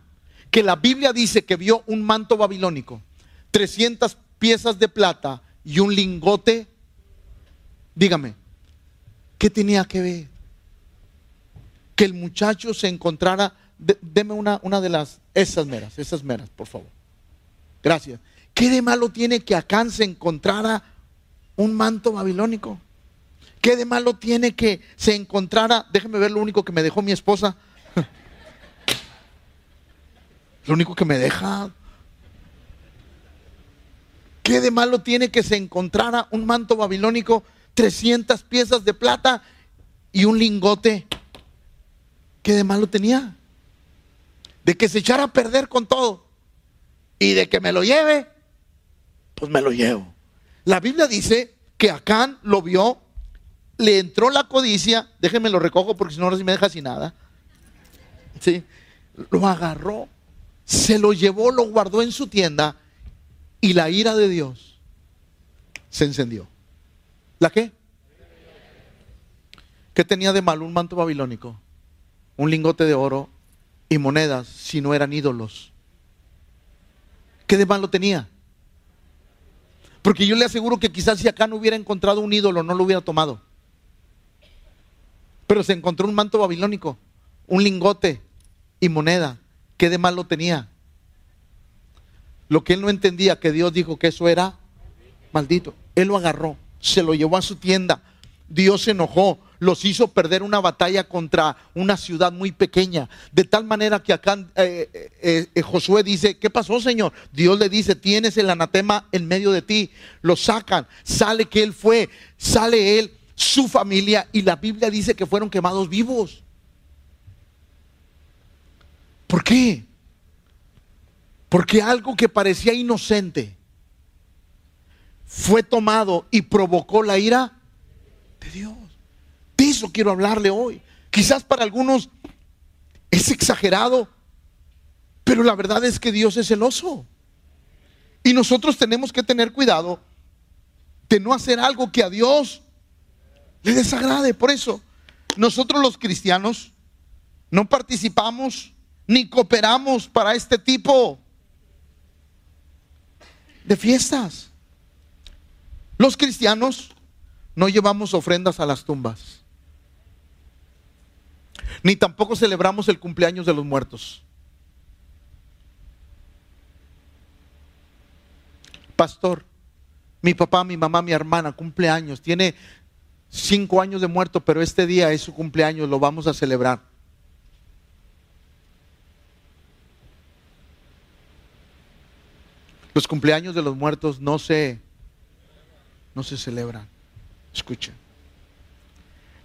que la Biblia dice que vio un manto babilónico, 300 piezas de plata y un lingote. Dígame, ¿qué tenía que ver? Que el muchacho se encontrara, deme una, una de las, esas meras, esas meras, por favor. Gracias. ¿Qué de malo tiene que Acán se encontrara un manto babilónico? ¿Qué de malo tiene que se encontrara? Déjeme ver lo único que me dejó mi esposa. lo único que me deja. ¿Qué de malo tiene que se encontrara un manto babilónico, 300 piezas de plata y un lingote? ¿Qué de malo tenía? De que se echara a perder con todo y de que me lo lleve, pues me lo llevo. La Biblia dice que Acán lo vio le entró la codicia, déjenme lo recojo porque si no ahora sí me deja sin nada. Sí, lo agarró, se lo llevó, lo guardó en su tienda y la ira de Dios se encendió. ¿La qué? ¿Qué tenía de malo un manto babilónico? Un lingote de oro y monedas si no eran ídolos. ¿Qué de malo tenía? Porque yo le aseguro que quizás si acá no hubiera encontrado un ídolo, no lo hubiera tomado. Pero se encontró un manto babilónico, un lingote y moneda. ¿Qué de malo tenía? Lo que él no entendía, que Dios dijo que eso era maldito. Él lo agarró, se lo llevó a su tienda. Dios se enojó, los hizo perder una batalla contra una ciudad muy pequeña. De tal manera que acá eh, eh, eh, Josué dice, ¿qué pasó Señor? Dios le dice, tienes el anatema en medio de ti. Lo sacan, sale que él fue, sale él su familia y la Biblia dice que fueron quemados vivos. ¿Por qué? Porque algo que parecía inocente fue tomado y provocó la ira de Dios. De eso quiero hablarle hoy. Quizás para algunos es exagerado, pero la verdad es que Dios es celoso. Y nosotros tenemos que tener cuidado de no hacer algo que a Dios le desagrade. Por eso, nosotros los cristianos no participamos ni cooperamos para este tipo de fiestas. Los cristianos no llevamos ofrendas a las tumbas, ni tampoco celebramos el cumpleaños de los muertos. Pastor, mi papá, mi mamá, mi hermana cumpleaños, tiene cinco años de muerto, pero este día es su cumpleaños, lo vamos a celebrar. Los cumpleaños de los muertos no se, no se celebran. Escuchen.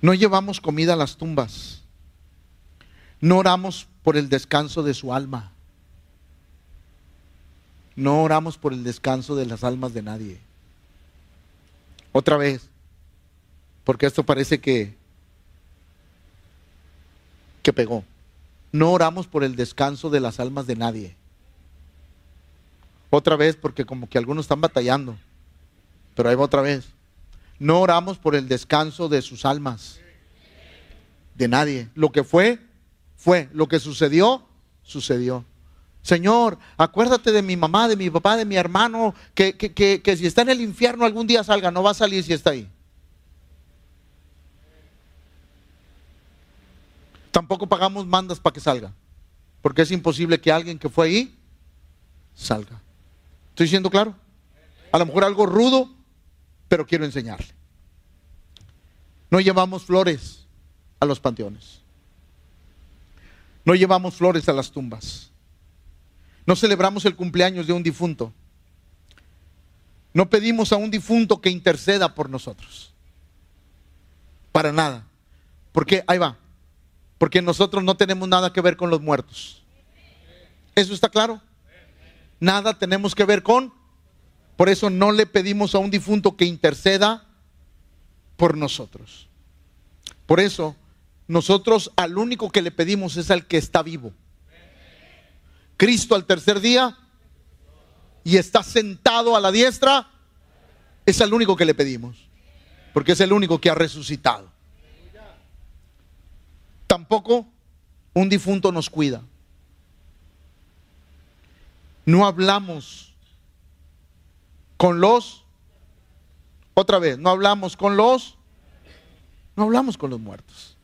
No llevamos comida a las tumbas. No oramos por el descanso de su alma. No oramos por el descanso de las almas de nadie. Otra vez, porque esto parece que, que pegó. No oramos por el descanso de las almas de nadie. Otra vez, porque como que algunos están batallando. Pero ahí va otra vez. No oramos por el descanso de sus almas. De nadie. Lo que fue, fue. Lo que sucedió, sucedió. Señor, acuérdate de mi mamá, de mi papá, de mi hermano, que, que, que, que si está en el infierno algún día salga, no va a salir si está ahí. Tampoco pagamos mandas para que salga. Porque es imposible que alguien que fue ahí salga. ¿Estoy siendo claro? A lo mejor algo rudo, pero quiero enseñarle. No llevamos flores a los panteones. No llevamos flores a las tumbas. No celebramos el cumpleaños de un difunto. No pedimos a un difunto que interceda por nosotros. Para nada. Porque ahí va. Porque nosotros no tenemos nada que ver con los muertos. ¿Eso está claro? Nada tenemos que ver con. Por eso no le pedimos a un difunto que interceda por nosotros. Por eso nosotros al único que le pedimos es al que está vivo. Cristo al tercer día y está sentado a la diestra, es al único que le pedimos, porque es el único que ha resucitado. Tampoco un difunto nos cuida. No hablamos con los, otra vez, no hablamos con los, no hablamos con los muertos.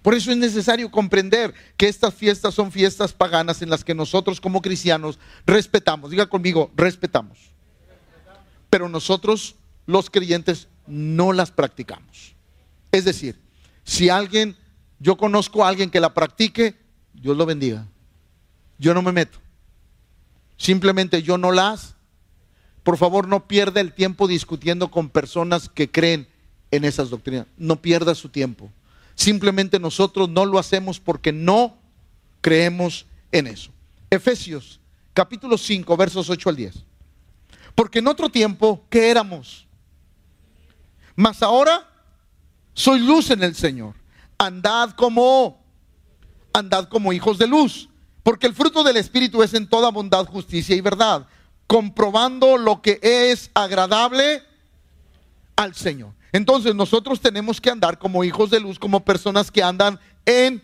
Por eso es necesario comprender que estas fiestas son fiestas paganas en las que nosotros como cristianos respetamos. Diga conmigo, respetamos. Pero nosotros, los creyentes, no las practicamos. Es decir, si alguien, yo conozco a alguien que la practique, Dios lo bendiga. Yo no me meto. Simplemente yo no las. Por favor, no pierda el tiempo discutiendo con personas que creen en esas doctrinas. No pierda su tiempo. Simplemente nosotros no lo hacemos porque no creemos en eso. Efesios capítulo 5, versos 8 al 10. Porque en otro tiempo, ¿qué éramos? Mas ahora soy luz en el Señor. Andad como, andad como hijos de luz. Porque el fruto del Espíritu es en toda bondad, justicia y verdad. Comprobando lo que es agradable al Señor. Entonces nosotros tenemos que andar como hijos de luz, como personas que andan en,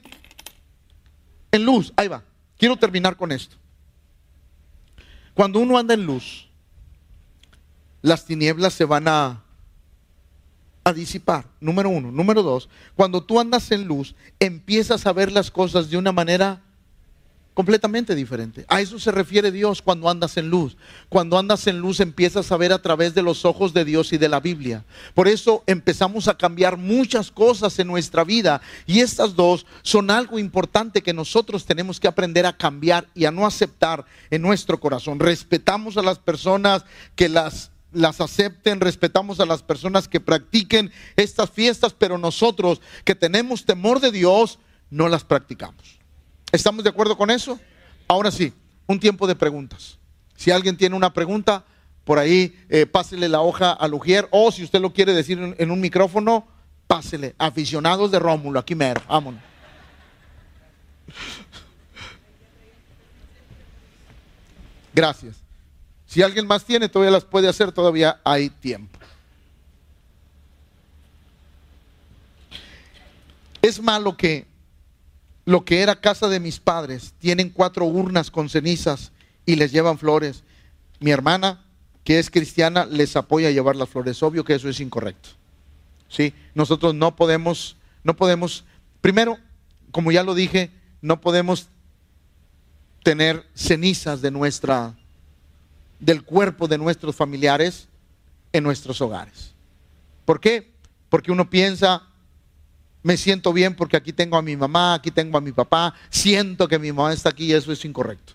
en luz. Ahí va. Quiero terminar con esto. Cuando uno anda en luz, las tinieblas se van a, a disipar. Número uno. Número dos, cuando tú andas en luz, empiezas a ver las cosas de una manera completamente diferente. A eso se refiere Dios cuando andas en luz. Cuando andas en luz empiezas a ver a través de los ojos de Dios y de la Biblia. Por eso empezamos a cambiar muchas cosas en nuestra vida y estas dos son algo importante que nosotros tenemos que aprender a cambiar y a no aceptar en nuestro corazón. Respetamos a las personas que las acepten, respetamos a las personas que practiquen estas fiestas, pero nosotros que tenemos temor de Dios no las practicamos. ¿Estamos de acuerdo con eso? Ahora sí, un tiempo de preguntas. Si alguien tiene una pregunta, por ahí eh, pásele la hoja al Ujier o si usted lo quiere decir en, un micrófono, pásele. Aficionados de Rómulo, aquí mero, vámonos. Gracias. Si alguien más tiene, todavía las puede hacer, todavía hay tiempo. Es malo que lo que era casa de mis padres, tienen cuatro urnas con cenizas y les llevan flores. Mi hermana, que es cristiana, les apoya a llevar las flores. Obvio que eso es incorrecto. ¿Sí? Nosotros no podemos, no podemos, primero, como ya lo dije, no podemos tener cenizas de nuestra, del cuerpo de nuestros familiares en nuestros hogares. ¿Por qué? Porque uno piensa, me siento bien porque aquí tengo a mi mamá, aquí tengo a mi papá, siento que mi mamá está aquí y eso es incorrecto.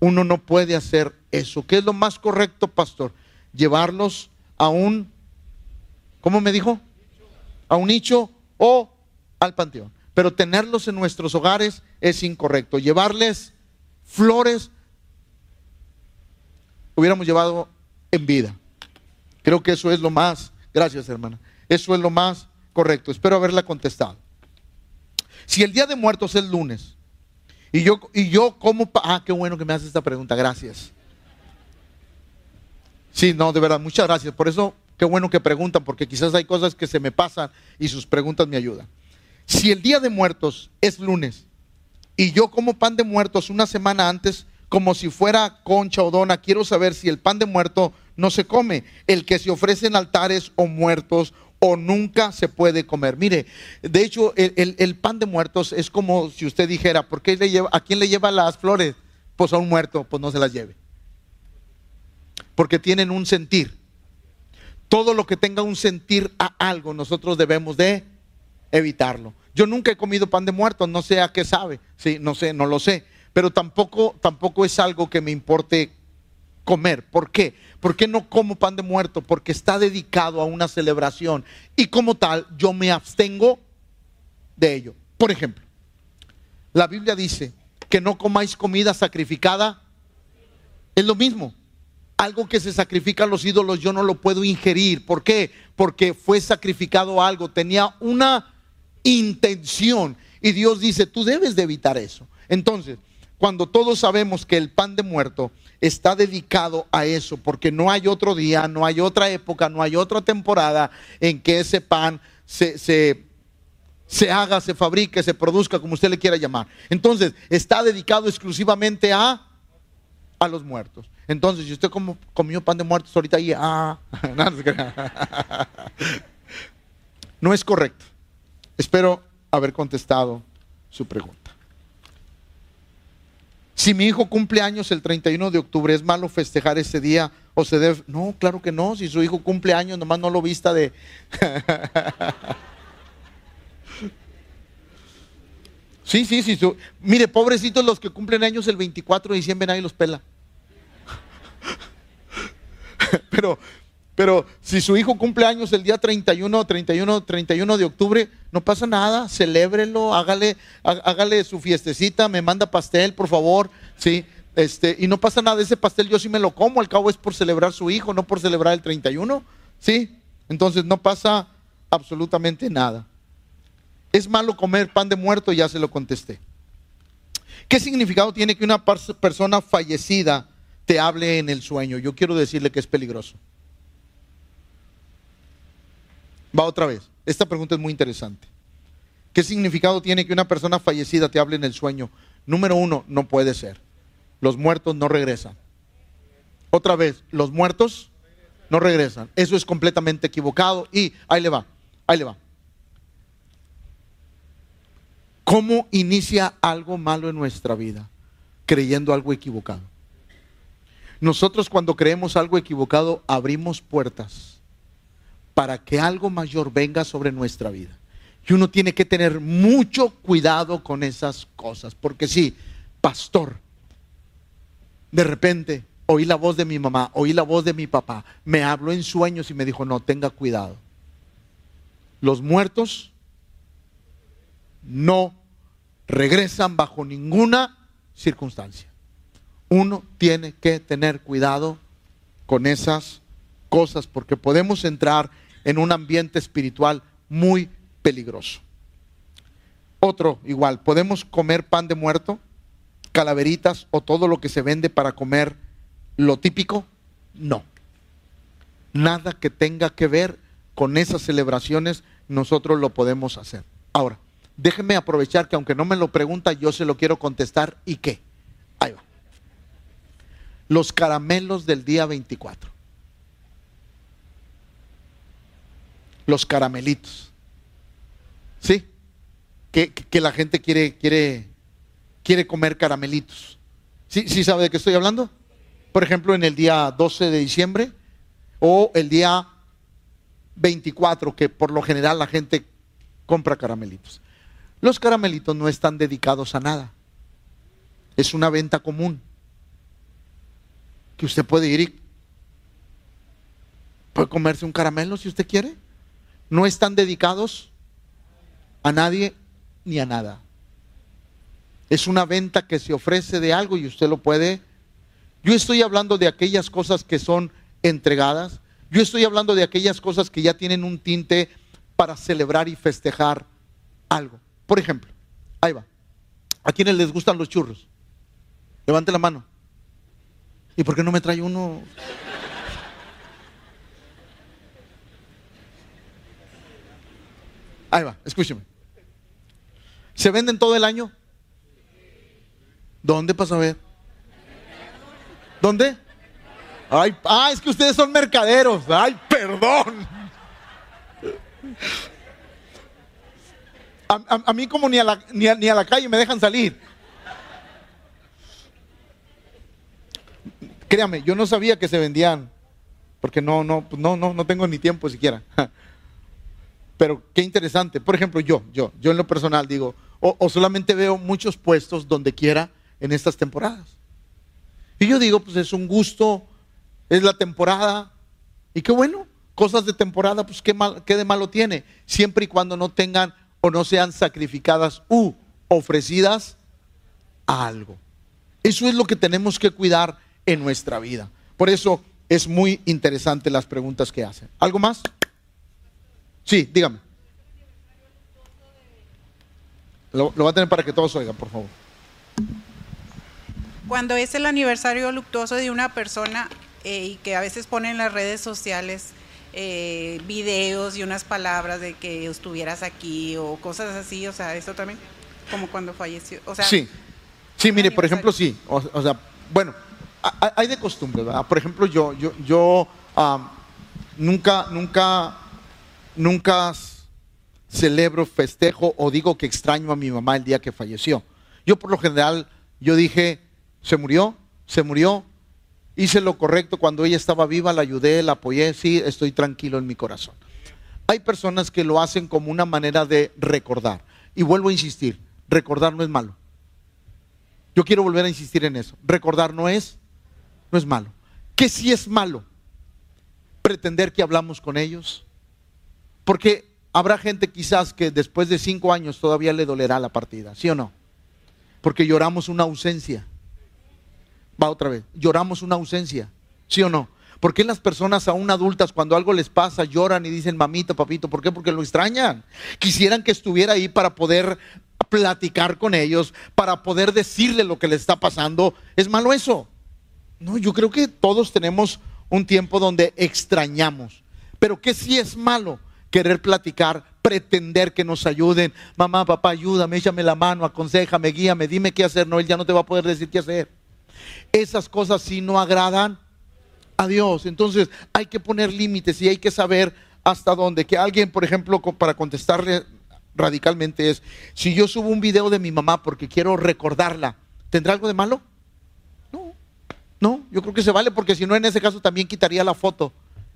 Uno no puede hacer eso. ¿Qué es lo más correcto, pastor? Llevarlos a un, ¿cómo me dijo? A un nicho o al panteón. Pero tenerlos en nuestros hogares es incorrecto. Llevarles flores, hubiéramos llevado en vida. Creo que eso es lo más, gracias hermana, eso es lo más correcto. Espero haberla contestado. Si el día de muertos es lunes, y yo, y yo como... Ah, qué bueno que me haces esta pregunta, gracias. Sí, no, de verdad, muchas gracias. Por eso, qué bueno que preguntan, porque quizás hay cosas que se me pasan y sus preguntas me ayudan. Si el día de muertos es lunes y yo como pan de muertos una semana antes, como si fuera concha o dona, quiero saber si el pan de muerto no se come, el que se ofrece en altares o muertos o nunca se puede comer. Mire, de hecho, el, pan de muertos es como si usted dijera, ¿por qué le lleva, ¿a quién le lleva las flores? Pues a un muerto, pues no se las lleve. Porque tienen un sentir. Todo lo que tenga un sentir a algo, nosotros debemos de evitarlo. Yo nunca he comido pan de muerto, no sé a qué sabe, sí, no sé, no lo sé, pero tampoco, tampoco es algo que me importe comer. ¿Por qué? ¿Por qué no como pan de muerto? Porque está dedicado a una celebración y como tal yo me abstengo de ello. Por ejemplo, la Biblia dice que no comáis comida sacrificada. Es lo mismo. Algo que se sacrifica a los ídolos yo no lo puedo ingerir. ¿Por qué? Porque fue sacrificado algo. Tenía una intención. Y Dios dice, tú debes de evitar eso. Entonces, cuando todos sabemos que el pan de muerto está dedicado a eso, porque no hay otro día, no hay otra época, no hay otra temporada en que ese pan se, se, se haga, se fabrique, se produzca, como usted le quiera llamar. Entonces, está dedicado exclusivamente a, a los muertos. Entonces, si usted comió pan de muertos ahorita ahí, ah, no es correcto. Espero haber contestado su pregunta. Si mi hijo cumple años el 31 de octubre, ¿es malo festejar ese día o se debe? No, claro que no. Si su hijo cumple años, nomás no lo vista de... sí, sí, sí. Mire, pobrecitos los que cumplen años el 24 de diciembre, nadie los pela. pero, pero si su hijo cumple años el día 31, 31, 31 de octubre, no pasa nada, celébrelo, hágale, hágale su fiestecita, me manda pastel, por favor, ¿sí? Este, y no pasa nada, ese pastel yo sí me lo como, al cabo es por celebrar su hijo, no por celebrar el 31, ¿sí? Entonces no pasa absolutamente nada. Es malo comer pan de muerto, ya se lo contesté. ¿Qué significado tiene que una persona fallecida te hable en el sueño? Yo quiero decirle que es peligroso. Va otra vez. Esta pregunta es muy interesante. ¿Qué significado tiene que una persona fallecida te hable en el sueño? Número uno, no puede ser. Los muertos no regresan. Otra vez, los muertos no regresan. Eso es completamente equivocado y ahí le va, ahí le va. ¿Cómo inicia algo malo en nuestra vida? Creyendo algo equivocado. Nosotros cuando creemos algo equivocado abrimos puertas para que algo mayor venga sobre nuestra vida. Y uno tiene que tener mucho cuidado con esas cosas, porque si, pastor, de repente oí la voz de mi mamá, oí la voz de mi papá, me habló en sueños y me dijo, no, tenga cuidado. Los muertos no regresan bajo ninguna circunstancia. Uno tiene que tener cuidado con esas cosas porque podemos entrar en un ambiente espiritual muy peligroso. Otro igual, ¿podemos comer pan de muerto, calaveritas o todo lo que se vende para comer lo típico? No. Nada que tenga que ver con esas celebraciones nosotros lo podemos hacer. Ahora, déjenme aprovechar que aunque no me lo pregunta, yo se lo quiero contestar. ¿Y qué? Ahí va. Los caramelos del día 24. Los caramelitos. ¿Sí? Que, la gente quiere, quiere, quiere comer caramelitos. ¿Sí, ¿Sí sabe de qué estoy hablando? Por ejemplo, en el día 12 de diciembre o el día 24, que por lo general la gente compra caramelitos. Los caramelitos no están dedicados a nada. Es una venta común. Que usted puede ir y puede comerse un caramelo si usted quiere no están dedicados a nadie ni a nada. Es una venta que se ofrece de algo y usted lo puede. Yo estoy hablando de aquellas cosas que son entregadas. Yo estoy hablando de aquellas cosas que ya tienen un tinte para celebrar y festejar algo. Por ejemplo, ahí va. ¿A quienes les gustan los churros? Levante la mano. ¿Y por qué no me trae uno? Ahí va, escúcheme. ¿Se venden todo el año? ¿Dónde pasa a ver? ¿Dónde? Ay, ah, es que ustedes son mercaderos. Ay, perdón. A, mí como ni a, la, ni, a, la calle me dejan salir. Créame, yo no sabía que se vendían, porque no, no, no, no, no tengo ni tiempo siquiera. Pero qué interesante. Por ejemplo, yo, yo, yo en lo personal digo, o, solamente veo muchos puestos donde quiera en estas temporadas. Y yo digo, pues es un gusto, es la temporada. Y qué bueno, cosas de temporada, pues qué, mal, qué de malo tiene. Siempre y cuando no tengan o no sean sacrificadas u ofrecidas a algo. Eso es lo que tenemos que cuidar en nuestra vida. Por eso es muy interesante las preguntas que hacen. ¿Algo más? Sí, dígame. Lo, lo va a tener para que todos oigan, por favor. Cuando es el aniversario luctuoso de una persona eh, y que a veces ponen en las redes sociales eh, videos y unas palabras de que estuvieras aquí o cosas así, o sea, eso también, como cuando falleció. O sea, Sí, sí, mire, por ejemplo, sí. O, o sea, bueno, hay de costumbre, ¿verdad? Por ejemplo, yo, yo, yo nunca, nunca, nunca celebro, festejo o digo que extraño a mi mamá el día que falleció. Yo por lo general, yo dije, se murió, se murió, hice lo correcto cuando ella estaba viva, la ayudé, la apoyé, sí, estoy tranquilo en mi corazón. Hay personas que lo hacen como una manera de recordar. Y vuelvo a insistir, recordar no es malo. Yo quiero volver a insistir en eso. Recordar no es, no es malo. ¿Qué sí es malo? Pretender que hablamos con ellos. Porque habrá gente quizás que después de cinco años todavía le dolerá la partida, ¿sí o no? Porque lloramos una ausencia. Va otra vez. Lloramos una ausencia, ¿sí o no? ¿Por qué las personas aún adultas cuando algo les pasa lloran y dicen mamita, papito? ¿Por qué? Porque lo extrañan. Quisieran que estuviera ahí para poder platicar con ellos, para poder decirle lo que les está pasando. ¿Es malo eso? No, yo creo que todos tenemos un tiempo donde extrañamos. Pero que sí es malo querer platicar, pretender que nos ayuden. Mamá, papá, ayúdame, échame la mano, aconsejame, guíame, dime qué hacer. No, él ya no te va a poder decir qué hacer. Esas cosas sí no agradan a Dios. Entonces hay que poner límites y hay que saber hasta dónde. Que alguien, por ejemplo, para contestarle radicalmente es, si yo subo un video de mi mamá porque quiero recordarla, ¿tendrá algo de malo? No, no, yo creo que se vale porque si no en ese caso también quitaría la foto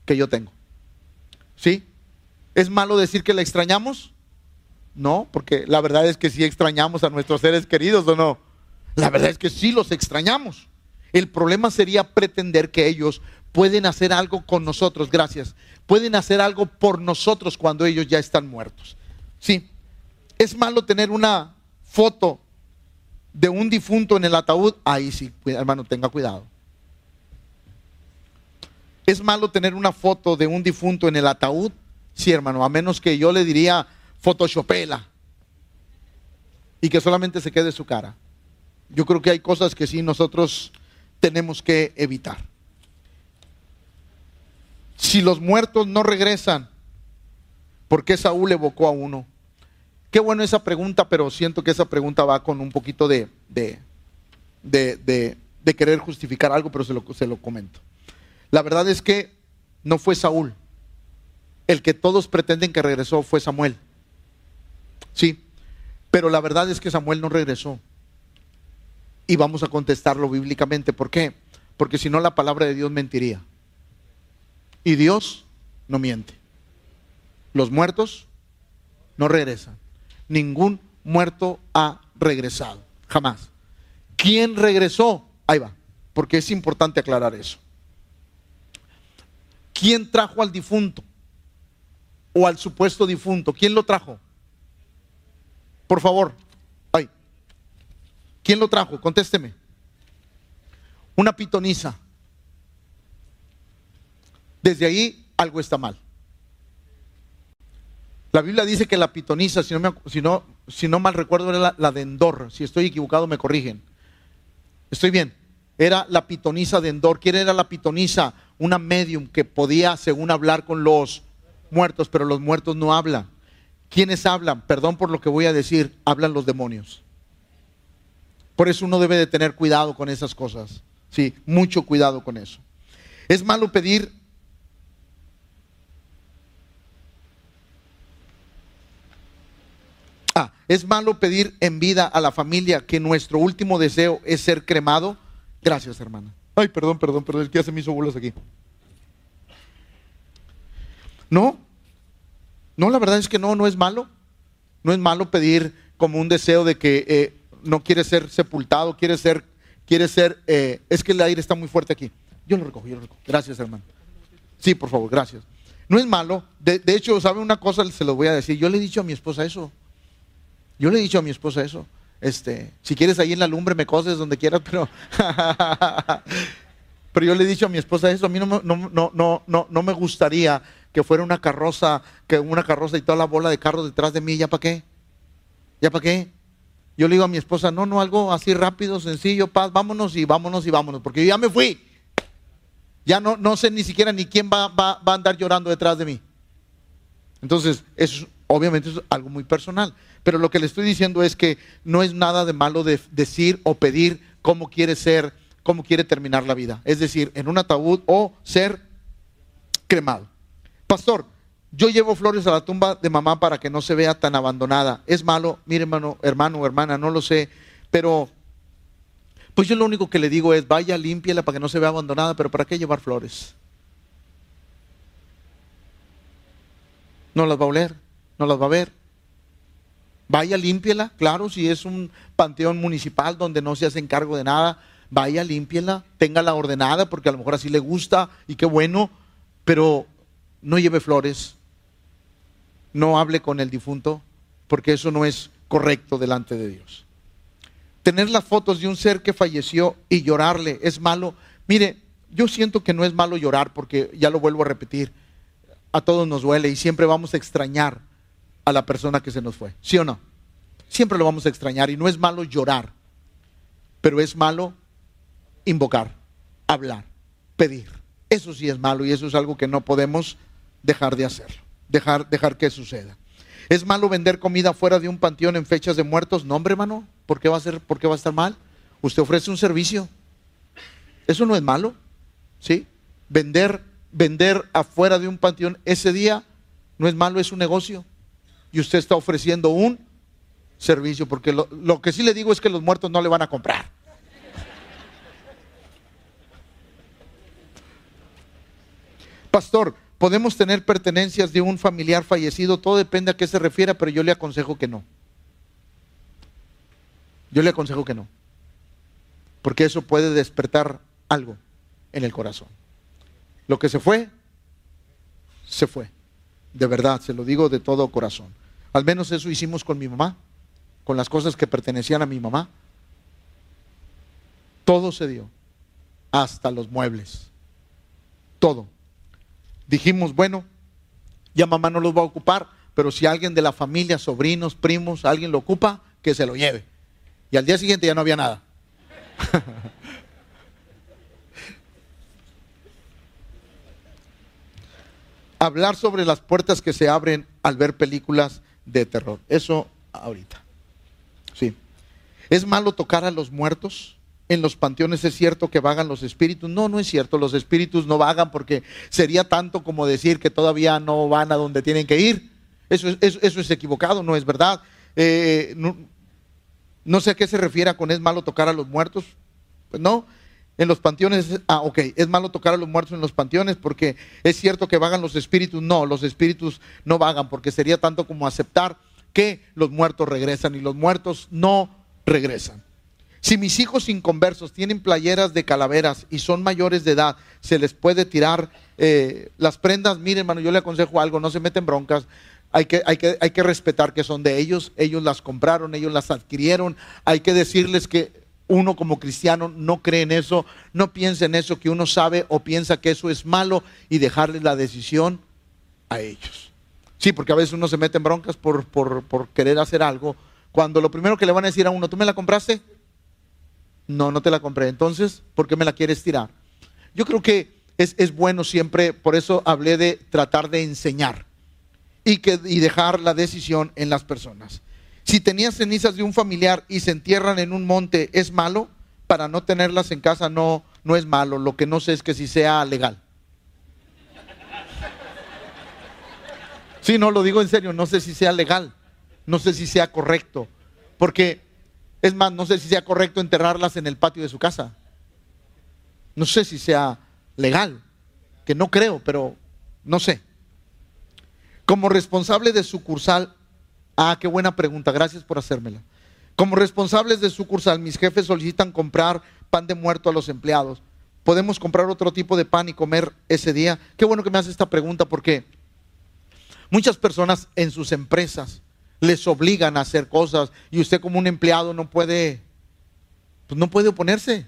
que yo tengo. ¿Sí? ¿Es malo decir que la extrañamos? No, porque la verdad es que sí extrañamos a nuestros seres queridos o no. La verdad es que sí los extrañamos. El problema sería pretender que ellos pueden hacer algo con nosotros, gracias. Pueden hacer algo por nosotros cuando ellos ya están muertos. Sí. Es malo tener una foto de un difunto en el ataúd. Ahí sí, hermano, tenga cuidado. Es malo tener una foto de un difunto en el ataúd. Sí, hermano, a menos que yo le diría photoshopela y que solamente se quede su cara. Yo creo que hay cosas que sí nosotros tenemos que evitar. Si los muertos no regresan, ¿por qué Saúl evocó a uno? Qué bueno esa pregunta, pero siento que esa pregunta va con un poquito de, de, de, de- querer justificar algo, pero se lo, se lo comento. La verdad es que no fue Saúl. El que todos pretenden que regresó fue Samuel. Sí, pero la verdad es que Samuel no regresó. Y vamos a contestarlo bíblicamente. ¿Por qué? Porque si no la palabra de Dios mentiría. Y Dios no miente. Los muertos no regresan. Ningún muerto ha regresado. Jamás. ¿Quién regresó? Ahí va. Porque es importante aclarar eso. ¿Quién trajo al difunto? O al supuesto difunto. ¿Quién lo trajo? Por favor. Ay. ¿Quién lo trajo? Contésteme. Una pitonisa. Desde ahí algo está mal. La Biblia dice que la pitonisa, si no, mal recuerdo, era la, la de Endor. Si estoy equivocado, me corrigen. Estoy bien. Era la pitonisa de Endor. ¿Quién era la pitonisa? Una medium que podía, según hablar con los muertos, pero los muertos no hablan. ¿Quiénes hablan? Perdón por lo que voy a decir, hablan los demonios. Por eso uno debe de tener cuidado con esas cosas. Sí, mucho cuidado con eso. Es malo pedir Ah, es malo pedir en vida a la familia que nuestro último deseo es ser cremado. Gracias, hermana. Ay, perdón, perdón, perdón, es que ya se bolas aquí. No, no, la verdad es que no, no es malo. No es malo pedir como un deseo de que eh, no quiere ser sepultado, quiere ser, quiere ser, eh, es que el aire está muy fuerte aquí. Yo lo recojo, yo lo recojo. Gracias, hermano. Sí, por favor, gracias. No es malo. De, hecho, ¿sabe una cosa? Se lo voy a decir. Yo le he dicho a mi esposa eso. Yo le he dicho a mi esposa eso. Este, si quieres ahí en la lumbre me coses donde quieras, pero pero yo le he dicho a mi esposa eso, a mí no, no, no, no, no me gustaría que fuera una carroza, que una carroza y toda la bola de carros detrás de mí, ¿ya para qué? ¿Ya para qué? Yo le digo a mi esposa, no, no, algo así rápido, sencillo, paz, vámonos y vámonos y vámonos, porque yo ya me fui. Ya no, no sé ni siquiera ni quién va, va, va a andar llorando detrás de mí. Entonces, eso obviamente es algo muy personal. Pero lo que le estoy diciendo es que no es nada de malo de decir o pedir cómo quiere ser, cómo quiere terminar la vida. Es decir, en un ataúd o ser cremado. Pastor, yo llevo flores a la tumba de mamá para que no se vea tan abandonada. Es malo, mire hermano, hermano o hermana, no lo sé, pero pues yo lo único que le digo es, vaya, límpiela para que no se vea abandonada, pero ¿para qué llevar flores? No las va a oler, no las va a ver. Vaya, límpiela, claro, si es un panteón municipal donde no se hace cargo de nada, vaya, límpiela, téngala ordenada porque a lo mejor así le gusta y qué bueno, pero no lleve flores, no hable con el difunto, porque eso no es correcto delante de Dios. Tener las fotos de un ser que falleció y llorarle es malo. Mire, yo siento que no es malo llorar, porque ya lo vuelvo a repetir, a todos nos duele y siempre vamos a extrañar a la persona que se nos fue, ¿sí o no? Siempre lo vamos a extrañar y no es malo llorar, pero es malo invocar, hablar, pedir. Eso sí es malo y eso es algo que no podemos dejar de hacerlo dejar, dejar que suceda. ¿Es malo vender comida fuera de un panteón en fechas de muertos? No, hombre, hermano. ¿Por qué va a ser, por qué va a estar mal? Usted ofrece un servicio. Eso no es malo. ¿Sí? Vender, vender afuera de un panteón ese día no es malo, es un negocio. Y usted está ofreciendo un servicio, porque lo, lo que sí le digo es que los muertos no le van a comprar. Pastor, Podemos tener pertenencias de un familiar fallecido, todo depende a qué se refiera, pero yo le aconsejo que no. Yo le aconsejo que no. Porque eso puede despertar algo en el corazón. Lo que se fue, se fue. De verdad, se lo digo de todo corazón. Al menos eso hicimos con mi mamá, con las cosas que pertenecían a mi mamá. Todo se dio, hasta los muebles. Todo dijimos, bueno, ya mamá no los va a ocupar, pero si alguien de la familia, sobrinos, primos, alguien lo ocupa, que se lo lleve. Y al día siguiente ya no había nada. Hablar sobre las puertas que se abren al ver películas de terror. Eso ahorita. Sí. ¿Es malo tocar a los muertos? En los panteones es cierto que vagan los espíritus. No, no es cierto, los espíritus no vagan porque sería tanto como decir que todavía no van a donde tienen que ir. Eso es, eso, es equivocado, no es verdad. Eh, no, sé a qué se refiere con es malo tocar a los muertos. Pues no, en los panteones, ah, ok, es malo tocar a los muertos en los panteones porque es cierto que vagan los espíritus. No, los espíritus no vagan porque sería tanto como aceptar que los muertos regresan y los muertos no regresan. Si mis hijos inconversos tienen playeras de calaveras y son mayores de edad, se les puede tirar eh, las prendas. Miren, hermano, yo le aconsejo algo, no se meten broncas. Hay que, hay, que, hay que respetar que son de ellos, ellos las compraron, ellos las adquirieron. Hay que decirles que uno como cristiano no cree en eso, no piensa en eso, que uno sabe o piensa que eso es malo y dejarles la decisión a ellos. Sí, porque a veces uno se mete en broncas por, por, por querer hacer algo, cuando lo primero que le van a decir a uno, ¿tú me la compraste? No, no te la compré. Entonces, ¿por qué me la quieres tirar? Yo creo que es, bueno siempre, por eso hablé de tratar de enseñar y, que, y dejar la decisión en las personas. Si tenías cenizas de un familiar y se entierran en un monte, ¿es malo? Para no tenerlas en casa no, no es malo. Lo que no sé es que si sea legal. Sí, no, lo digo en serio, no sé si sea legal, no sé si sea correcto, porque es más, no sé si sea correcto enterrarlas en el patio de su casa. No sé si sea legal, que no creo, pero no sé. Como responsable de sucursal, ah, qué buena pregunta, gracias por hacérmela. Como responsables de sucursal, mis jefes solicitan comprar pan de muerto a los empleados. ¿Podemos comprar otro tipo de pan y comer ese día? Qué bueno que me hace esta pregunta porque muchas personas en sus empresas les obligan a hacer cosas y usted como un empleado no puede, pues no puede oponerse.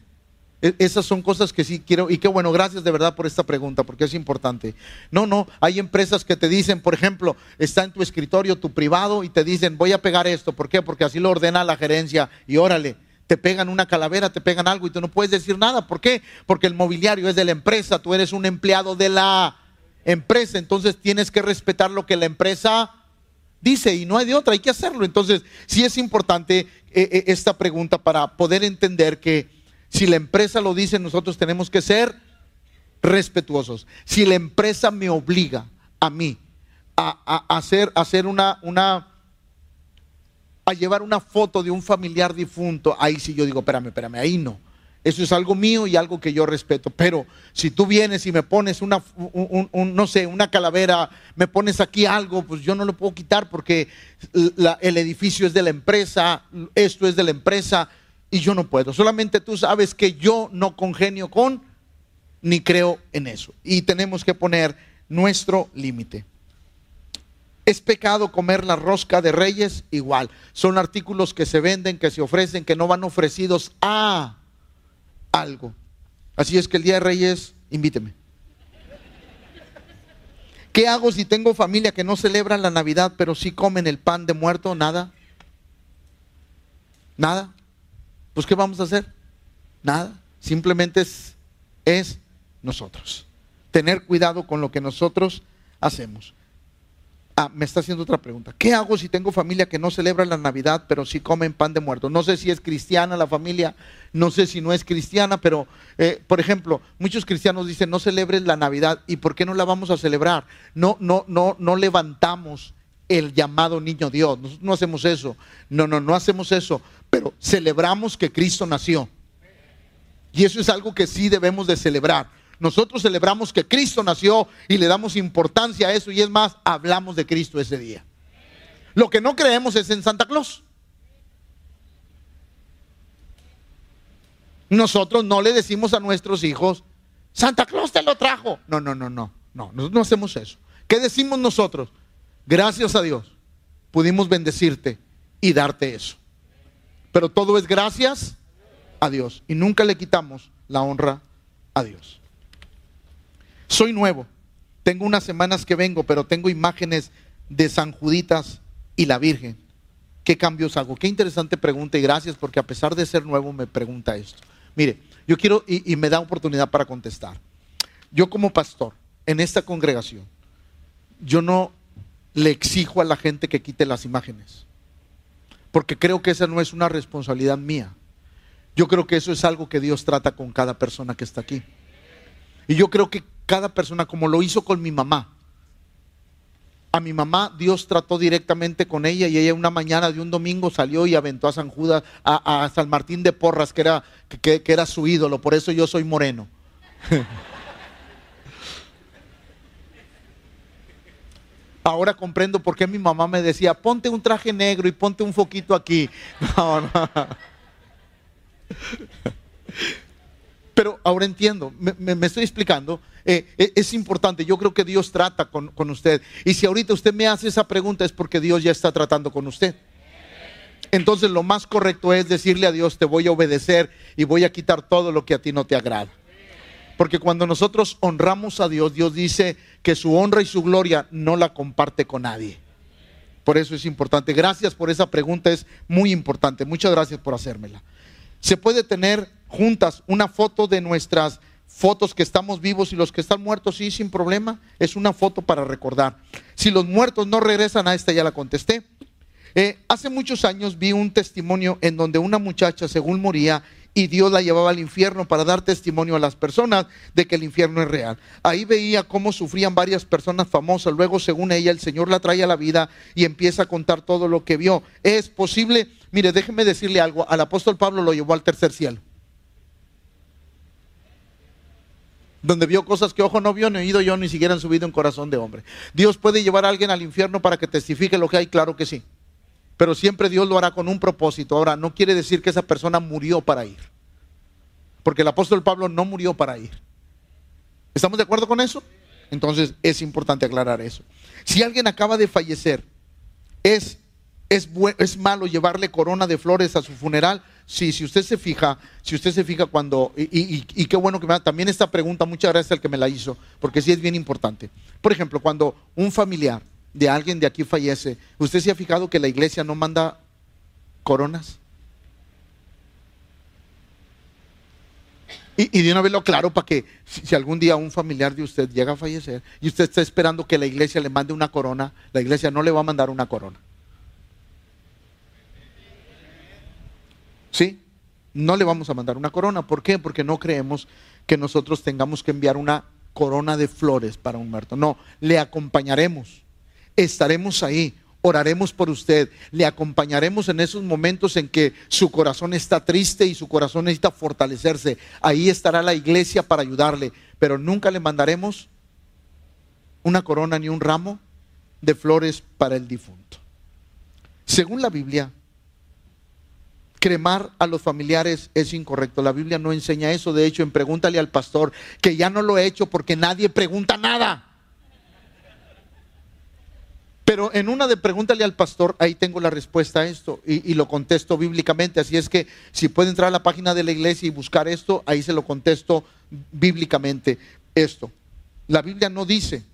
E- Esas son cosas que sí quiero, y qué bueno, gracias de verdad por esta pregunta, porque es importante. No, no, hay empresas que te dicen, por ejemplo, está en tu escritorio, tu privado, y te dicen, voy a pegar esto. ¿Por qué? Porque así lo ordena la gerencia, y órale, te pegan una calavera, te pegan algo, y tú no puedes decir nada. ¿Por qué? Porque el mobiliario es de la empresa, tú eres un empleado de la empresa, entonces tienes que respetar lo que la empresa dice y no hay de otra, hay que hacerlo. Entonces, sí es importante eh, eh, esta pregunta para poder entender que si la empresa lo dice, nosotros tenemos que ser respetuosos. Si la empresa me obliga a mí a, a- hacer, hacer una, una, a llevar una foto de un familiar difunto, ahí sí yo digo, espérame, espérame, ahí no. Eso es algo mío y algo que yo respeto. Pero si tú vienes y me pones una, un- no sé, una calavera, me pones aquí algo, pues yo no lo puedo quitar porque el edificio es de la empresa, esto es de la empresa y yo no puedo. Solamente tú sabes que yo no congenio con ni creo en eso. Y tenemos que poner nuestro límite. ¿Es pecado comer la rosca de reyes? Igual. Son artículos que se venden, que se ofrecen, que no van ofrecidos a algo. Así es que el día de reyes, invíteme. ¿Qué hago si tengo familia que no celebran la Navidad, pero sí comen el pan de muerto? Nada. Nada. Pues ¿qué vamos a hacer? Nada. Simplemente es, es nosotros. Tener cuidado con lo que nosotros hacemos. Ah, me está haciendo otra pregunta. ¿Qué hago si tengo familia que no celebra la Navidad, pero sí comen pan de muerto? No sé si es cristiana la familia, no sé si no es cristiana, pero, eh, por ejemplo, muchos cristianos dicen, no celebres la Navidad. ¿Y por qué no la vamos a celebrar? No, no, no, no levantamos el llamado niño Dios. No hacemos eso. No, no, no hacemos eso. Pero celebramos que Cristo nació. Y eso es algo que sí debemos de celebrar. Nosotros celebramos que Cristo nació y le damos importancia a eso y es más, hablamos de Cristo ese día. Lo que no creemos es en Santa Claus. Nosotros no le decimos a nuestros hijos, Santa Claus te lo trajo. No, no, no, no, no, nosotros no hacemos eso. ¿Qué decimos nosotros? Gracias a Dios pudimos bendecirte y darte eso. Pero todo es gracias a Dios y nunca le quitamos la honra a Dios. Soy nuevo, tengo unas semanas que vengo, pero tengo imágenes de San Juditas y la Virgen. ¿Qué cambios hago? Qué interesante pregunta y gracias porque a pesar de ser nuevo me pregunta esto. Mire, yo quiero y, me da oportunidad para contestar. Yo como pastor en esta congregación, yo no le exijo a la gente que quite las imágenes, porque creo que esa no es una responsabilidad mía. Yo creo que eso es algo que Dios trata con cada persona que está aquí. Y yo creo que cada persona, como lo hizo con mi mamá, a mi mamá Dios trató directamente con ella y ella una mañana de un domingo salió y aventó a San Judas, a, San Martín de Porras, que era, que era su ídolo, por eso yo soy moreno. Ahora comprendo por qué mi mamá me decía, ponte un traje negro y ponte un foquito aquí. No, no. Pero ahora entiendo, me, estoy explicando, eh, eh, es importante, yo creo que Dios trata con, con usted. Y si ahorita usted me hace esa pregunta es porque Dios ya está tratando con usted. Entonces lo más correcto es decirle a Dios, te voy a obedecer y voy a quitar todo lo que a ti no te agrada. Porque cuando nosotros honramos a Dios, Dios dice que su honra y su gloria no la comparte con nadie. Por eso es importante. Gracias por esa pregunta, es muy importante. Muchas gracias por hacérmela. Se puede tener juntas una foto de nuestras fotos que estamos vivos y los que están muertos, sí, sin problema. Es una foto para recordar. Si los muertos no regresan a esta, ya la contesté. Eh, hace muchos años vi un testimonio en donde una muchacha, según moría, y Dios la llevaba al infierno para dar testimonio a las personas de que el infierno es real. Ahí veía cómo sufrían varias personas famosas. Luego, según ella, el Señor la trae a la vida y empieza a contar todo lo que vio. Es posible, mire, déjeme decirle algo, al apóstol Pablo lo llevó al tercer cielo. Donde vio cosas que ojo no vio, ni oído yo, ni siquiera han subido en corazón de hombre. Dios puede llevar a alguien al infierno para que testifique lo que hay, claro que sí. Pero siempre Dios lo hará con un propósito. Ahora, no quiere decir que esa persona murió para ir. Porque el apóstol Pablo no murió para ir. ¿Estamos de acuerdo con eso? Entonces es importante aclarar eso. Si alguien acaba de fallecer, ¿es, es, es malo llevarle corona de flores a su funeral? sí, si usted se fija, si usted se fija cuando, y, qué bueno que me también esta pregunta, muchas gracias al que me la hizo, porque sí es bien importante. Por ejemplo, cuando un familiar de alguien de aquí fallece, ¿usted se ha fijado que la iglesia no manda coronas? Y, de una vez lo claro para que si, algún día un familiar de usted llega a fallecer y usted está esperando que la iglesia le mande una corona, la iglesia no le va a mandar una corona. ¿Sí? No le vamos a mandar una corona. ¿Por qué? Porque no creemos que nosotros tengamos que enviar una corona de flores para un muerto. No, le acompañaremos. Estaremos ahí oraremos por usted, le acompañaremos en esos momentos en que su corazón está triste y su corazón necesita fortalecerse. Ahí estará la iglesia para ayudarle, pero nunca le mandaremos una corona ni un ramo de flores para el difunto. Según la Biblia, cremar a los familiares es incorrecto. La Biblia no enseña eso. De hecho, en Pregúntale al pastor, que ya no lo he hecho porque nadie pregunta nada. Pero en una de pregúntale al pastor, ahí tengo la respuesta a esto y, lo contesto bíblicamente. Así es que si puede entrar a la página de la iglesia y buscar esto, ahí se lo contesto bíblicamente esto. La Biblia no dice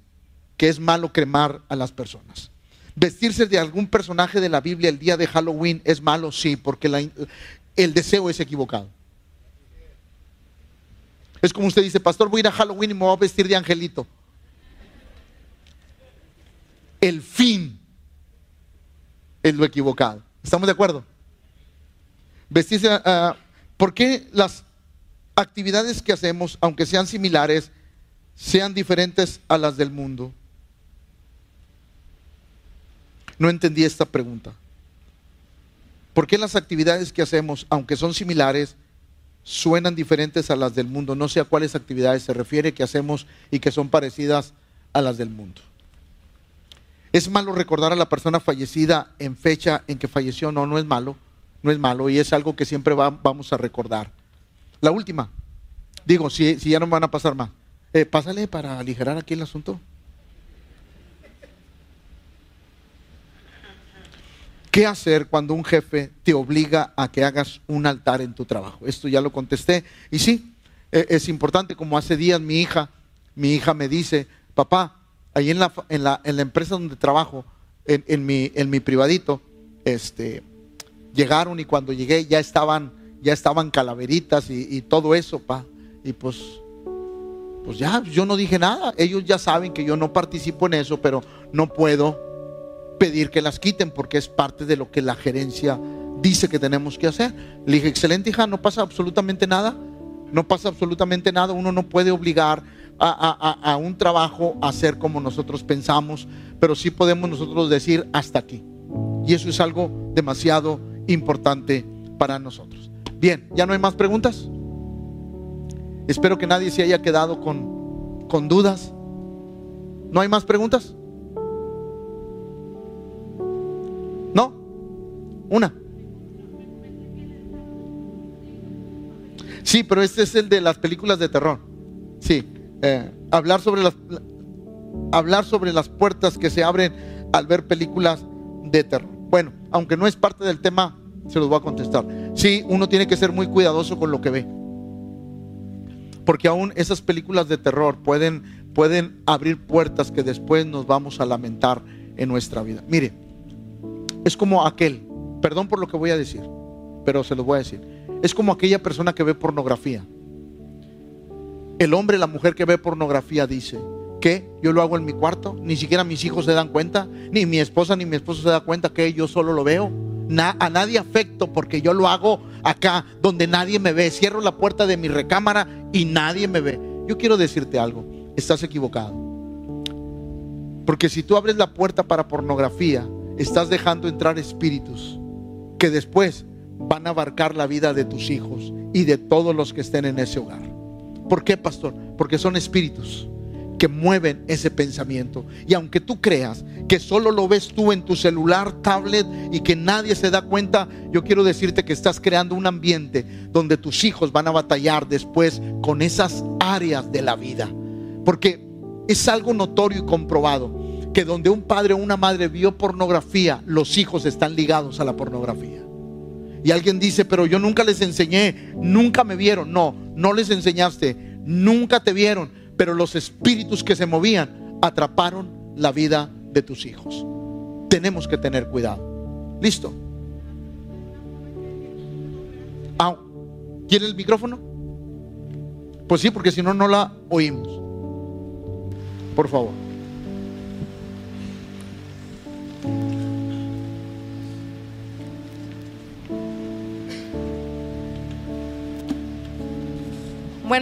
que es malo cremar a las personas. Vestirse de algún personaje de la Biblia el día de Halloween es malo, sí, porque el deseo es equivocado. Es como usted dice, pastor, voy a ir a Halloween y me voy a vestir de angelito el fin es lo equivocado. ¿Estamos de acuerdo? Vestirse, uh, ¿por qué las actividades que hacemos, aunque sean similares, sean diferentes a las del mundo? No entendí esta pregunta. ¿Por qué las actividades que hacemos, aunque son similares, suenan diferentes a las del mundo? No sé a cuáles actividades se refiere que hacemos y que son parecidas a las del mundo. ¿Es malo recordar a la persona fallecida en fecha en que falleció? No, no es malo, no es malo y es algo que siempre vamos a recordar. La última, digo, si, ya no van a pasar más, eh, pásale para aligerar aquí el asunto. ¿Qué hacer cuando un jefe te obliga a que hagas un altar en tu trabajo? Esto ya lo contesté. Y sí, e, es importante, como hace días mi hija, mi hija me dice, papá, ahí en la, en la, en la empresa donde trabajo, en, en, mi, en mi privadito, este, llegaron y cuando llegué ya estaban, ya estaban calaveritas y, todo eso, pa. Y pues, pues ya, yo no dije nada. Ellos ya saben que yo no participo en eso, pero no puedo pedir que las quiten porque es parte de lo que la gerencia dice que tenemos que hacer. Le dije, excelente hija, no pasa absolutamente nada. No pasa absolutamente nada. Uno no puede obligar a, un trabajo a hacer como nosotros pensamos, pero sí podemos nosotros decir hasta aquí. Y eso es algo demasiado importante para nosotros. Bien, ¿ya no hay más preguntas? Espero que nadie se haya quedado con, con dudas. ¿No hay más preguntas? Una. Sí, pero este es el de las películas de terror. Sí. Eh, hablar, sobre las, hablar sobre las puertas que se abren al ver películas de terror. Bueno, aunque no es parte del tema, se los voy a contestar. Sí, uno tiene que ser muy cuidadoso con lo que ve. Porque aún esas películas de terror pueden, pueden abrir puertas que después nos vamos a lamentar en nuestra vida. Mire, es como aquel, perdón por lo que voy a decir, pero se los voy a decir. Es como aquella persona que ve pornografía. El hombre, la mujer que ve pornografía dice, que yo lo hago en mi cuarto, ni siquiera mis hijos se dan cuenta, ni mi esposa ni mi esposo se da cuenta que yo solo lo veo. a nadie afecto porque yo lo hago acá donde nadie me ve. Cierro la puerta de mi recámara y nadie me ve. Yo quiero decirte algo, estás equivocado. Porque si tú abres la puerta para pornografía, estás dejando entrar espíritus que después van a abarcar la vida de tus hijos y de todos los que estén en ese hogar. ¿Por qué, pastor? Porque son espíritus que mueven ese pensamiento. Y aunque tú creas que solo lo ves tú en tu celular, tablet y que nadie se da cuenta, yo quiero decirte que estás creando un ambiente donde tus hijos van a batallar después con esas áreas de la vida. Porque es algo notorio y comprobado que donde un padre o una madre vio pornografía, los hijos están ligados a la pornografía. Y alguien dice, pero yo nunca les enseñé, nunca me vieron. No, no les enseñaste, nunca te vieron, pero los espíritus que se movían atraparon la vida de tus hijos. Tenemos que tener cuidado. ¿Listo? Ah, ¿Quiere el micrófono? Pues sí, porque si no, no la oímos. Por favor.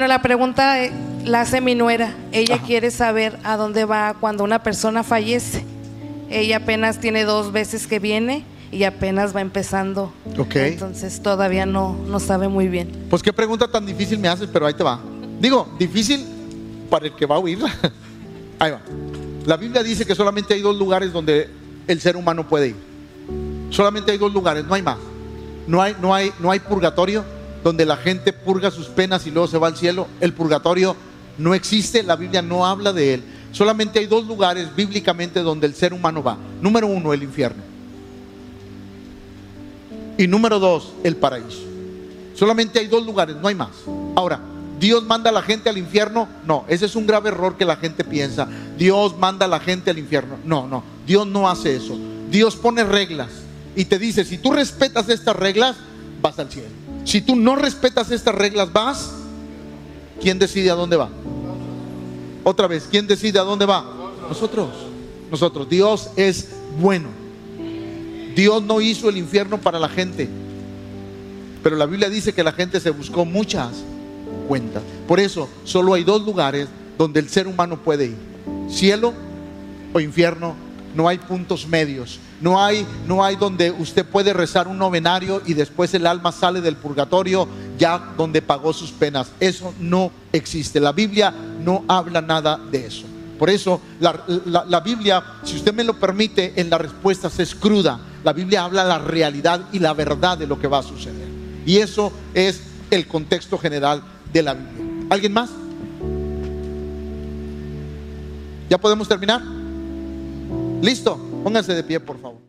Bueno, la pregunta eh, la hace mi nuera. Ella quiere saber a dónde va cuando una persona fallece. Ella apenas tiene dos veces que viene y apenas va empezando. Ok. Entonces todavía no, no sabe muy bien. Pues qué pregunta tan difícil me haces, pero ahí te va. Digo, difícil para el que va a oírla. Ahí va. La Biblia dice que solamente hay dos lugares donde el ser humano puede ir. Solamente hay dos lugares, no hay más. No hay, no hay, no hay purgatorio donde la gente purga sus penas y luego se va al cielo. El purgatorio no existe, la Biblia no habla de él. Solamente hay dos lugares bíblicamente donde el ser humano va. Número uno, el infierno. Y número dos, el paraíso. Solamente hay dos lugares, no hay más. Ahora, ¿Dios manda a la gente al infierno? No, ese es un grave error que la gente piensa. Dios manda a la gente al infierno. No, no, Dios no hace eso. Dios pone reglas y te dice, si tú respetas estas reglas, vas al cielo. Si tú no respetas estas reglas, vas. ¿Quién decide a dónde va? Otra vez, ¿quién decide a dónde va? Nosotros. Nosotros. Dios es bueno. Dios no hizo el infierno para la gente. Pero la Biblia dice que la gente se buscó muchas cuentas. Por eso solo hay dos lugares donde el ser humano puede ir. Cielo o infierno. No hay puntos medios. No hay, no hay donde usted puede rezar un novenario y después el alma sale del purgatorio ya donde pagó sus penas. Eso no existe. La Biblia no habla nada de eso. Por eso la, la- Biblia, si usted me lo permite, en las respuestas es cruda. La Biblia habla la realidad y la verdad de lo que va a suceder. Y eso es el contexto general de la Biblia. ¿Alguien más? ¿Ya podemos terminar? Listo. Pónganse de pie, por favor.